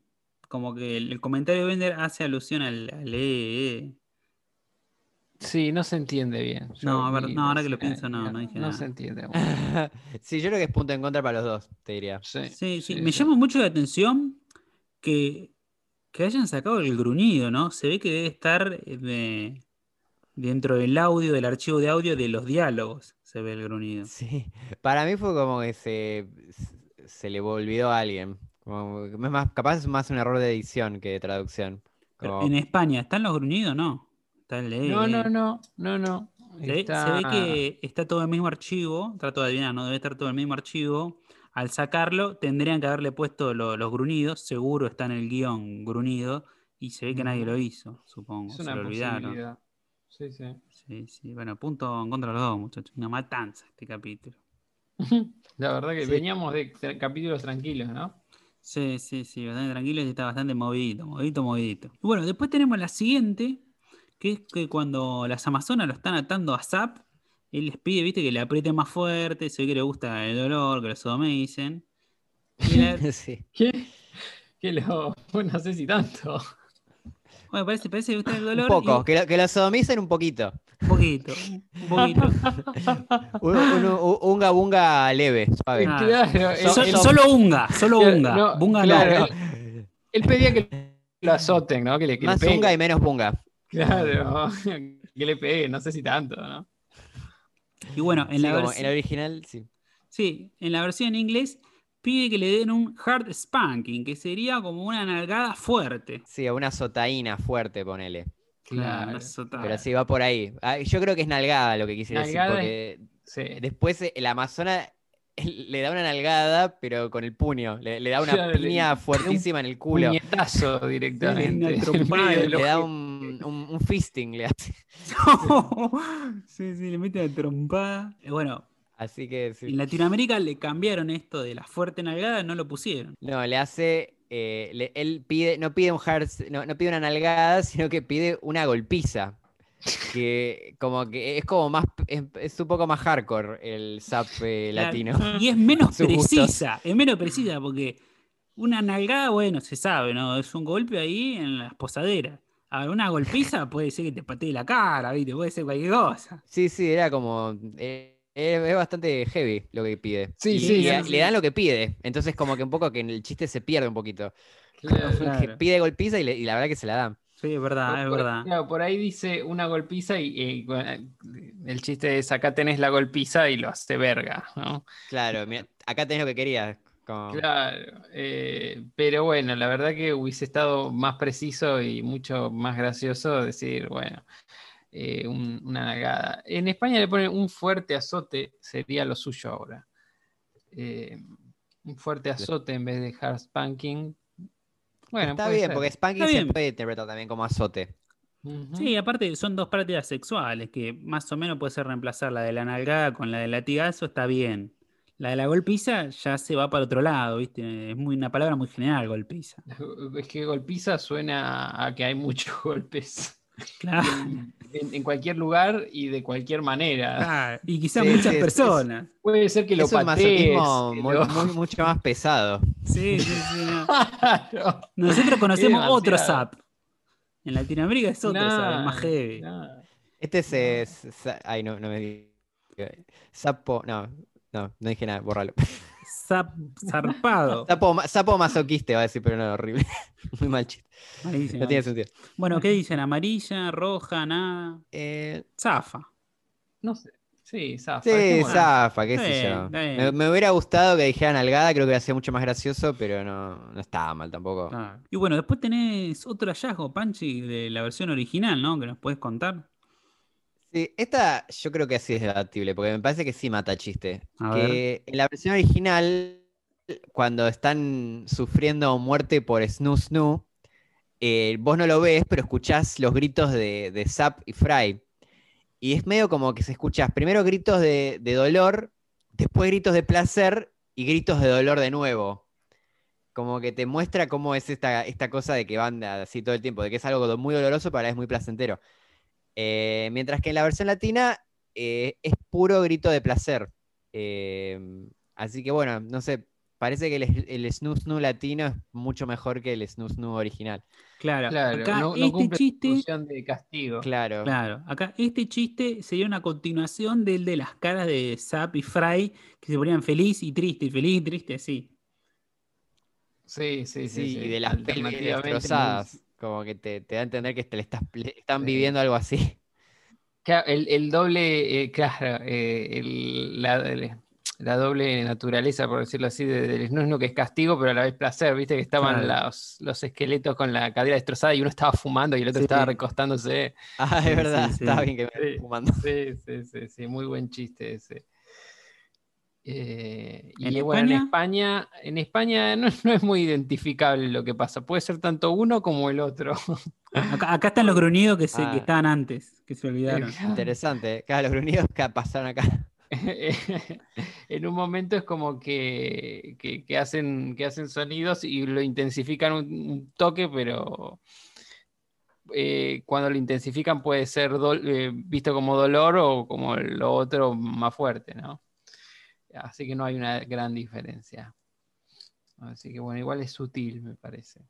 Como que el, el comentario de Bender hace alusión al, al eh, eh. Sí, no se entiende bien. Yo No, a ver, no, ahora que lo pienso, no, no dije No nada. se entiende. sí, yo creo que es punto en contra para los dos, te diría. Sí, Sí, sí, sí, me sí. llama mucho la atención que, que hayan sacado el gruñido, ¿no? Se ve que debe estar eh, de- dentro del audio, del archivo de audio de los diálogos, se ve el gruñido. Sí, para mí fue como que se, se le olvidó a alguien. Como, es más, capaz es más un error de edición que de traducción. Como- en España, ¿están los gruñidos? No. Está el eh, No, no, no, no, no. Se, ve- se Está- ve que está todo en el mismo archivo, trato de adivinar, ¿no? Debe estar todo en el mismo archivo. Al sacarlo, tendrían que haberle puesto lo- los gruñidos, seguro está en el guion gruñido, y se ve que nadie lo hizo, supongo. Es Se lo olvidaron. Sí, sí. Sí, sí, bueno, punto en contra de los dos, muchachos. Una matanza este capítulo. La verdad que Sí. veníamos de capítulos tranquilos, ¿no? Sí, sí, sí, bastante tranquilo y está bastante movidito, movidito, movidito. Y bueno, después tenemos la siguiente, que es que cuando las amazonas lo están atando a Zap, él les pide, viste, que le apriete más fuerte, se ve que le gusta el dolor, que lo sodomicen. Y la- sí. ¿Qué? Que lo. No sé si tanto. Bueno, parece, parece que gusta el Un dolor. poco, y- que lo, que lo sodomicen un poquito. Un poquito, un poquito. Un, un, un- unga bunga leve, suave. Ah, Claro, So- solo unga, solo unga. no, bunga no. claro, él pedía que lo azoten, ¿no? Que le, que le Más peguen. unga y menos bunga. Claro, que le pegue, no sé si tanto, ¿no? Y bueno, en Sí, la versión. en el original, sí. Sí, en la versión en inglés pide que le den un hard spanking, que sería como una nalgada fuerte. Sí, una sotaína fuerte, ponele. Claro, una. Pero sí va por ahí. Ah, Yo creo que es nalgada lo que quise decir, porque Sí. después eh, el Amazona él le da una nalgada, pero con el puño. Le, le da una Claro, le- piña fuertísima en el culo. Puñetazo directamente. Le da un, un, un fisting, le hace. sí, sí, le mete la trompada. Eh, Bueno, Así que sí. en Latinoamérica le cambiaron esto de la fuerte nalgada, no lo pusieron. No, le hace. eh, le- él pide, no pide un hard, no, no pide una nalgada, sino que pide una golpiza. Que como que es como más, es, es un poco más hardcore el zap eh, Claro, latino. Y es menos precisa, es menos precisa porque una nalgada, bueno, se sabe, ¿no? Es un golpe ahí en las posaderas. Ahora, una golpiza puede ser que te patee la cara, ¿viste? Puede ser cualquier cosa. Sí, sí, era como. eh, es, es bastante heavy lo que pide. Sí, Y sí, le, sí, le dan lo que pide. Entonces, como que un poco que en el chiste se pierde un poquito. Claro. Que pide golpiza y, le- y la verdad que se la dan. Sí, es verdad, es por, verdad. claro, por ahí dice una golpiza y, y, bueno, el chiste es acá tenés la golpiza y lo hace verga, ¿no? Claro, mira, acá tenés lo que querías. Como... Claro, eh, pero bueno, la verdad que hubiese estado más preciso y mucho más gracioso decir, bueno, eh, un- una nalgada. En España le ponen un fuerte azote, sería lo suyo ahora. Eh, un fuerte azote en vez de hard spanking. Bueno, Está bien, ser. porque spanking Está se bien. puede interpretar también como azote. Sí, aparte son dos prácticas sexuales que más o menos puede ser reemplazar la de la nalgada con la del latigazo, está bien. La de la golpiza ya se va para otro lado, ¿viste? Es muy, una palabra muy general, golpiza. Es que golpiza suena a que hay muchos golpes Claro. en, en cualquier lugar y de cualquier manera. claro. Y quizás Sí, muchas es- personas. Puede ser que lo es un patees. masoquismo que muy- lo- muy- mucho más pesado. Sí, sí, sí. no. Nosotros conocemos otro. SAP. En Latinoamérica es otro SAP, es más Nah, heavy. nah. Este es. ay, no, no me diga. Sapo. No, no, no dije nada, bórralo. SAP zarpado. Sapo, sapo masoquiste, va a decir, pero no, horrible. Muy mal chiste. Malísimo, No tiene sentido. Bueno, ¿qué dicen? ¿Amarilla, roja, nada? Eh, Zafa. No sé. Sí, zafa. sí, zafa, qué Está sé yo. Me, me hubiera gustado que dijeran algada, creo que hubiera sido mucho más gracioso, pero no, no estaba mal tampoco. Ah. Y bueno, después tenés otro hallazgo, Panchi, de la versión original, ¿no? Que nos puedes contar. Sí, esta yo creo que sí es debatible, porque me parece que sí mata chiste. A que en la versión original, cuando están sufriendo muerte por Snoo Snoo, eh, vos no lo ves, pero escuchás los gritos de, de Zap y Fry. Y es medio como que se escuchas primero gritos de, de dolor, después gritos de placer y gritos de dolor de nuevo. Como que te muestra cómo es esta, esta cosa de que van así todo el tiempo, de que es algo muy doloroso, pero vez muy placentero. Eh, mientras que en la versión latina eh, es puro grito de placer. Eh, así que bueno, no sé, parece que el, el Snoo Snoo latino es mucho mejor que el Snoo Snoo original. Claro, Claro, acá no, no este chiste, función de castigo. Claro. claro, acá este chiste sería una continuación del de las caras de Zap y Fry que se ponían feliz y triste, feliz y triste, sí. Sí, sí, sí. Sí, sí, y de las pelvis destrozadas. Como que te, te da a entender que te le estás, le están Sí. viviendo algo así. Claro, el, el doble, eh, claro, eh, el- la, el- la doble naturaleza, por decirlo así, de- del snusnu, que es castigo, pero a la vez placer, viste que estaban Claro. los, los esqueletos con la cadera destrozada y uno estaba fumando y el otro Sí. estaba recostándose. Ah, Sí, es verdad, sí, sí. está bien que me fumando. Sí, sí, sí, sí, muy buen chiste ese. Eh, y ¿En bueno, en España? En España no, no es muy identificable lo que pasa. Puede ser tanto uno como el otro. Acá, acá están los gruñidos que, se, Ah. que estaban antes, que se olvidaron. Interesante. Claro, los gruñidos que pasaron acá. en un momento es como que, que- que hacen, que hacen sonidos y lo intensifican un, un toque, pero eh, cuando lo intensifican puede ser eh, visto como dolor o como lo otro más fuerte, ¿no? Así que no hay una gran diferencia. Así que bueno, igual es sutil, me parece.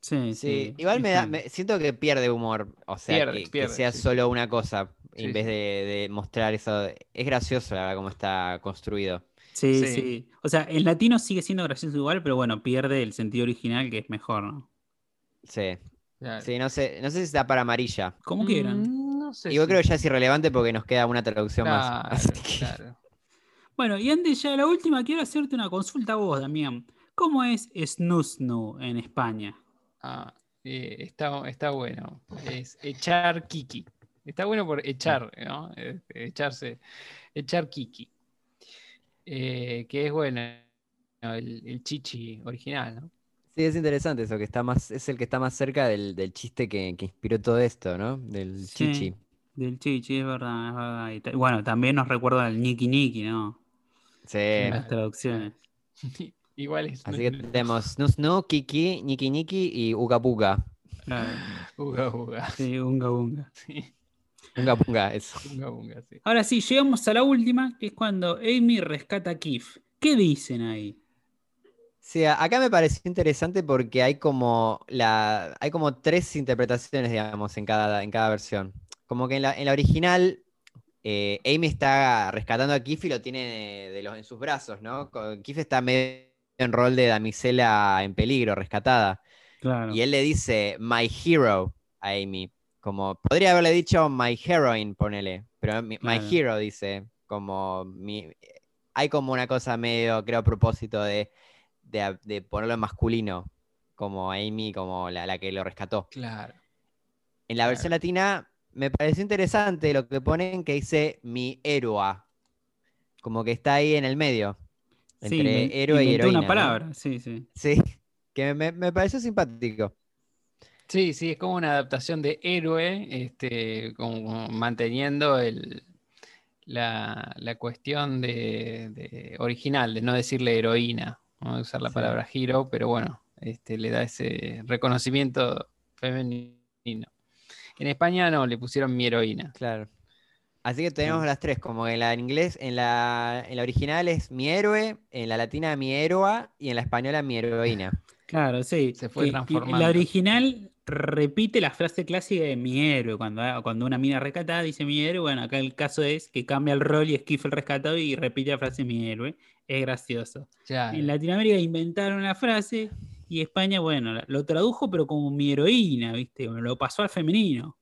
Sí, Sí, sí. igual me da, me- siento que pierde humor. O sea, Pierde, que, sea sí. solo una cosa en vez de, de mostrar eso. Es gracioso, la verdad, cómo está construido. Sí, Sí. O sea, en latino sigue siendo gracioso igual, pero bueno, pierde el sentido original que es mejor, ¿no? Sí. Claro. Sí, no sé, no sé si está para amarilla. Como quieran. Mm, No sé si- creo que ya es irrelevante porque nos queda una traducción Claro, más. Así que- claro. Bueno, y antes ya la última, quiero hacerte una consulta a vos, Damián. ¿Cómo es snusnu en España? Ah, eh, está, está bueno. Es echar kiki. Está bueno por echar, ¿no? Echarse, echar kiki. Eh, que es bueno, el, el chichi original, ¿no? Sí, es interesante eso, que está más, es el que está más cerca del, del chiste que, que inspiró todo esto, ¿no? Del Sí. chichi. Del chichi, es verdad, es verdad. Y bueno, también nos recuerda al Niki Niki, ¿no? Sí. En las traducciones. Igual es. Así que tenemos Snoo, Kiki, Niki Niki y Uga Buga. Claro. Uga, uga. Sí, unga unga. Sí, Unga Bunga, eso. uga, uga, sí. Ahora sí, llegamos a la última, que es cuando Amy rescata a Keith. ¿Qué dicen ahí? Sí, acá me pareció interesante porque hay como la, hay como tres interpretaciones, digamos, en cada, en cada versión. Como que en la, en la original, eh, Amy está rescatando a Keith y lo tiene de, los, en sus brazos, ¿no? Keith está medio en rol de damisela en peligro, rescatada. Claro. Y él le dice, my hero, a Amy. Como, podría haberle dicho my heroine, ponele. Pero mi- my hero dice, como, mi... hay como una cosa medio, creo, a propósito de, de, de ponerlo en masculino, como Amy, como la, la que lo rescató. Claro. En la versión latina me pareció interesante lo que ponen que dice mi héroa. Como que está ahí en el medio. Entre héroe y heroína. una ¿no? palabra, sí, sí. Sí, que me, me pareció simpático. Sí, sí, es como una adaptación de héroe, este, como manteniendo el, la, la cuestión de, de original, de no decirle heroína, no usar la Sí. palabra hero, pero bueno, este, le da ese reconocimiento femenino. En España no, le pusieron mi heroína. Claro. Así que tenemos las tres, como en la en inglés, en la, en la original es mi héroe, en la latina mi héroa y en la española mi heroína. Claro, sí. Se fue que- transformando. La original repite la frase clásica de mi héroe. Cuando, cuando una mina rescatada dice mi héroe, bueno, acá el caso es que cambia el rol y es Keith el rescatado y repite la frase mi héroe. Es gracioso. Claro. En Latinoamérica inventaron la frase y España, bueno, lo tradujo, pero como mi heroína, ¿viste? Lo pasó al femenino.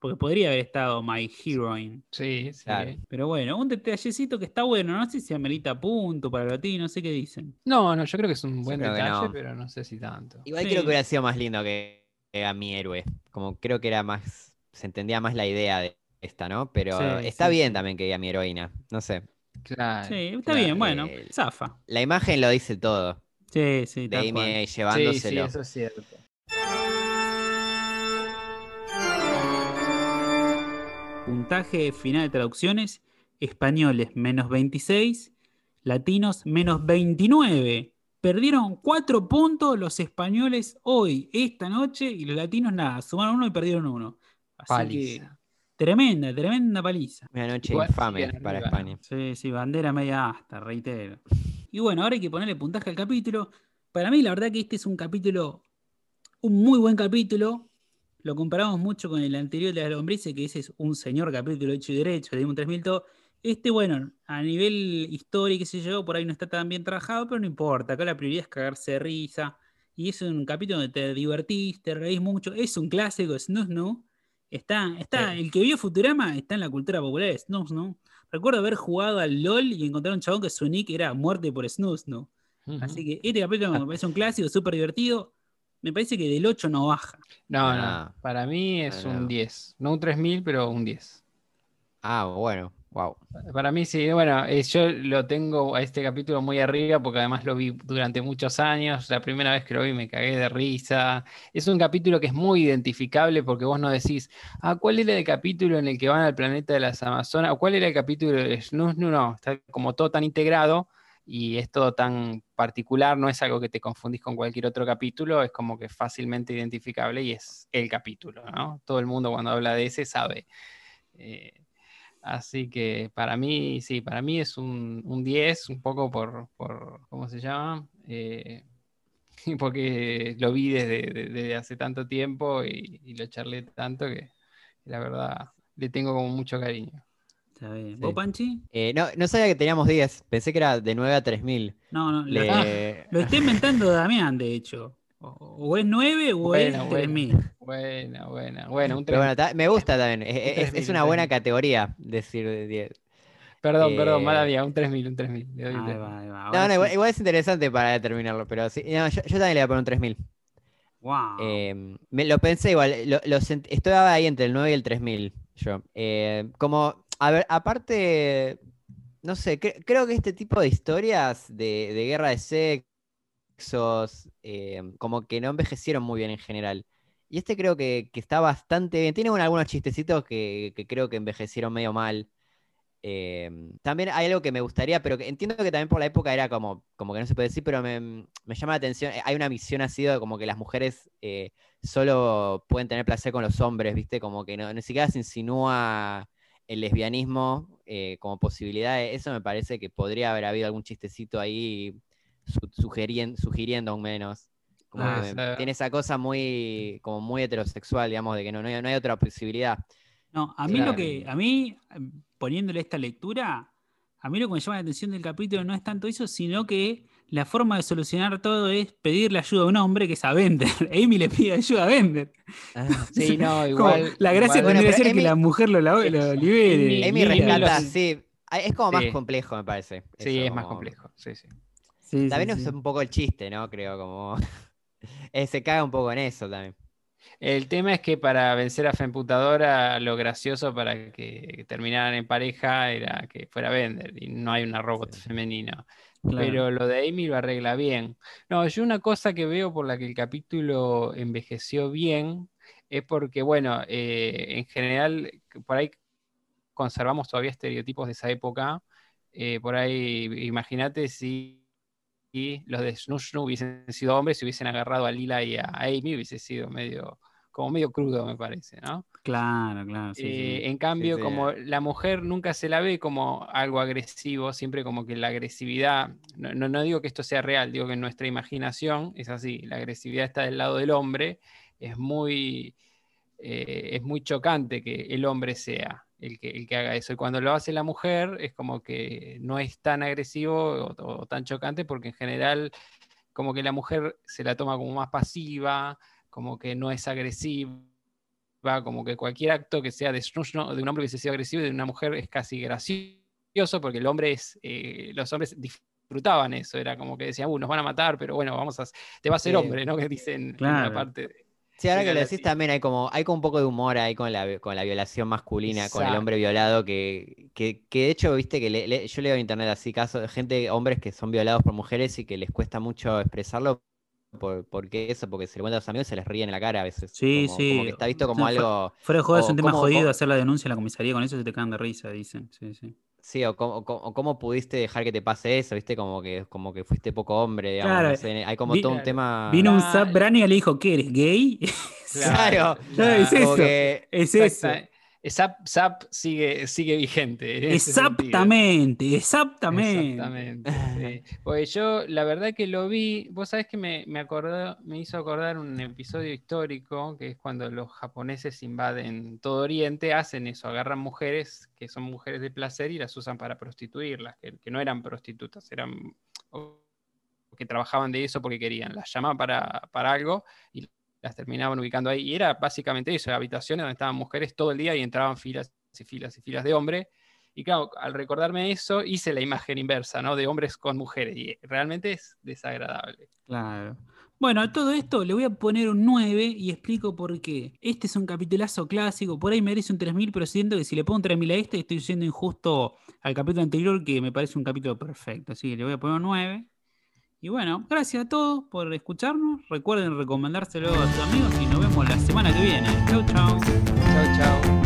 Porque podría haber estado my heroine. Sí, sí. Claro. Pero bueno, un detallecito que está bueno. No sé si amerita punto para el latino, no sé qué dicen. No, no, yo creo que es un buen detalle, no. pero no sé si tanto. Igual Sí. creo que hubiera sido más lindo que, que a mi héroe. Como creo que era más, se entendía más la idea de, esta, ¿no? Pero Sí, está sí, bien también que diga mi heroína. No sé. Claro. Sí, está claro. bien, bueno, Eh, zafa. La imagen lo dice todo. Sí, sí, De tal Amy cual. ahí Sí, sí, llevándoselo. eso es cierto. Puntaje final de traducciones: españoles menos 26, latinos menos 29. Perdieron 4 puntos los españoles hoy, esta noche, y los latinos nada, sumaron uno y perdieron uno. Así Paliza. que tremenda, tremenda paliza. Una noche Igual infame para arriba. España. Sí, sí, bandera media asta, reitero. Y bueno, ahora hay que ponerle puntaje al capítulo. Para mí, la verdad que este es un capítulo, un muy buen capítulo. Lo comparamos mucho con el anterior de las lombrices, que ese es un señor capítulo hecho y derecho, de un 3000 todo. Este, bueno, a nivel histórico, qué sé yo, por ahí no está tan bien trabajado, pero no importa. Acá la prioridad es cagarse de risa. Y es un capítulo donde te divertís, te reís mucho. Es un clásico, Snoo Snoo. Está, está, el que vio Futurama está en la cultura popular de Snoo Snoo. Recuerdo haber jugado al LOL y encontrar un chabón que su nick era muerte por Snooze, ¿no? Así que este capítulo me parece un clásico, súper divertido. Me parece que del 8 no baja. No, Ah. no. Para mí es Ah, no. un 10. No un 3000, pero un 10. Ah, bueno, wow. Para mí sí, bueno, eh, yo lo tengo a este capítulo muy arriba porque además lo vi durante muchos años. La primera vez que lo vi me cagué de risa. Es un capítulo que es muy identificable porque vos no decís, ah, ¿cuál era el capítulo en el que van al planeta de las Amazonas? ¿O cuál era el capítulo de Snoo Snoo? No, está como todo tan integrado y es todo tan particular, no es algo que te confundís con cualquier otro capítulo, es como que fácilmente identificable y es el capítulo, ¿no? Todo el mundo cuando habla de ese sabe. Eh, Así que para mí, sí, para mí es un, un 10, un poco por, por ¿cómo se llama? Eh, porque lo vi desde, de- desde hace tanto tiempo y, y lo charlé tanto que la verdad le tengo como mucho cariño. Está bien. Sí. ¿Vos, Panchi? Eh, no, no sabía que teníamos 10. Pensé que era de 9 a 3000. No, no. Lo, Le- lo está inventando Damián, de hecho. O, o es 9 o Bueno, es bueno. 3000. Buena, buena, bueno, un Pero bueno, 30. ta- me gusta también. Es, es- 3000, es una buena 3000. categoría decir de 10. Perdón, perdón, eh, mala mía, un 3000, un 3000. le doy un Ahí 3000. va, ahí va. No, no, igual, igual es interesante para determinarlo, pero sí. no, yo, yo también le voy a poner un 3000. Wow. Eh, me, lo pensé igual, lo, lo sent- estoy ahí entre el 9 y el 3000. Yo. Eh, como, a ver, aparte, no sé, cre- creo que este tipo de historias de, de guerra de eh, como que no envejecieron muy bien en general. Y este creo que, está bastante bien. Tiene un- algunos chistecitos que, que creo que envejecieron medio mal. Eh, también hay algo que me gustaría, pero que entiendo que también por la época era como, como que no se puede decir, pero me, llama la atención. eh, Hay una visión así de como que las mujeres eh, solo pueden tener placer con los hombres, ¿viste? Como que ni siquiera se insinúa el lesbianismo eh, como posibilidad. Eso me parece que podría haber habido algún chistecito ahí su- sugerien- sugiriendo aún menos. Como Ah, que sí. tiene esa cosa muy, como muy heterosexual, digamos, de que no, no hay, no hay otra posibilidad. No, a mí Claro. lo que, a mí, em, poniéndole esta lectura, a mí lo que me llama la atención del capítulo no es tanto eso, sino que la forma de solucionar todo es pedirle ayuda a un hombre que es a Bender. Amy le pide ayuda a Bender. Sí, no, Como igual. la gracia igual- tendría pero ser que la mujer lo, la- lo libere. Amy- rescata, sí. Ah, Es como más Sí. complejo, me parece. Sí, eso, es más complejo. Sí, sí. Sí, También sí. es un poco el chiste, ¿no? Creo, como. eh, se caga un poco en eso también. El tema es que para vencer a Femputadora, lo gracioso para que terminaran en pareja era que fuera Bender y no hay una robot Sí. femenina. Claro. Pero lo de Amy lo arregla bien. No, yo una cosa que veo por la que el capítulo envejeció bien es porque, bueno, eh, en general, por ahí conservamos todavía estereotipos de esa época. Eh, por ahí, imagínate si y los de Snoo hubiesen sido hombres, si hubiesen agarrado a Lila y a Amy, hubiese sido medio, como medio crudo, me parece, ¿no? Claro, claro. sí, sí. Eh, en cambio, sí. como la mujer nunca se la ve como algo agresivo, siempre como que la agresividad, no, no, no digo que esto sea real, digo que en nuestra imaginación es así, la agresividad está del lado del hombre, es muy, eh, es muy chocante que el hombre sea el que, el que haga eso. Y cuando lo hace la mujer es como que no es tan agresivo o, o tan chocante porque en general como que la mujer se la toma como más pasiva, como que no es agresiva va como que cualquier acto que sea de, de un hombre que hubiese sido agresivo y de una mujer es casi gracioso porque el hombre es, eh, los hombres disfrutaban eso, era como que decían, uh, nos van a matar, pero bueno, vamos a, te va a ser hombre, ¿no? Que dicen en una parte. de- Sí, ahora que lo decís también hay como, hay como un poco de humor ahí con la, con la violación masculina, con el hombre violado, que, que, que de hecho, viste, que le- le- yo leo en internet así casos de gente, hombres que son violados por mujeres y que les cuesta mucho expresarlo. Por, ¿Por qué eso? Porque se lo cuentan a sus amigos y se les ríen en la cara a veces. Sí, como, sí. Como que está visto como Sí, algo. Fuera de juego es un tema jodido hacer la denuncia en la comisaría, con eso se te cagan de risa, dicen. Sí, sí. Sí, o cómo, cómo- o cómo pudiste dejar que te pase eso, viste, como que, como que fuiste poco hombre, digamos. Claro, no sé, hay como vi- todo un tema. Vino un Zap Brania y le dijo, ¿qué eres? ¿Gay? Claro, Claro, es eso. que- Es eso. Zap sigue, sigue vigente. Exactamente, exactamente. Exactamente. sí. Pues yo, la verdad que lo vi, vos sabés que me, me, acordó- me hizo acordar un episodio histórico, que es cuando los japoneses invaden todo Oriente, hacen eso, agarran mujeres que son mujeres de placer y las usan para prostituirlas, que, que no eran prostitutas, eran que trabajaban de eso porque querían, las llamaban para, para algo y las terminaban ubicando ahí. Y era básicamente eso, habitaciones donde estaban mujeres todo el día y entraban filas y filas y filas de hombres. Y claro, al recordarme eso, hice la imagen inversa, ¿no? De hombres con mujeres. Y realmente es desagradable. Claro. Bueno, a todo esto le voy a poner un 9 y explico por qué. Este es un capitulazo clásico, por ahí merece un 3000, pero siento que si le pongo un 3000 a este, estoy siendo injusto al capítulo anterior, que me parece un capítulo perfecto. Así que le voy a poner un 9. Y bueno, gracias a todos por escucharnos. Recuerden recomendárselo a sus amigos y nos vemos la semana que viene. Chau, chau. Chau, chau.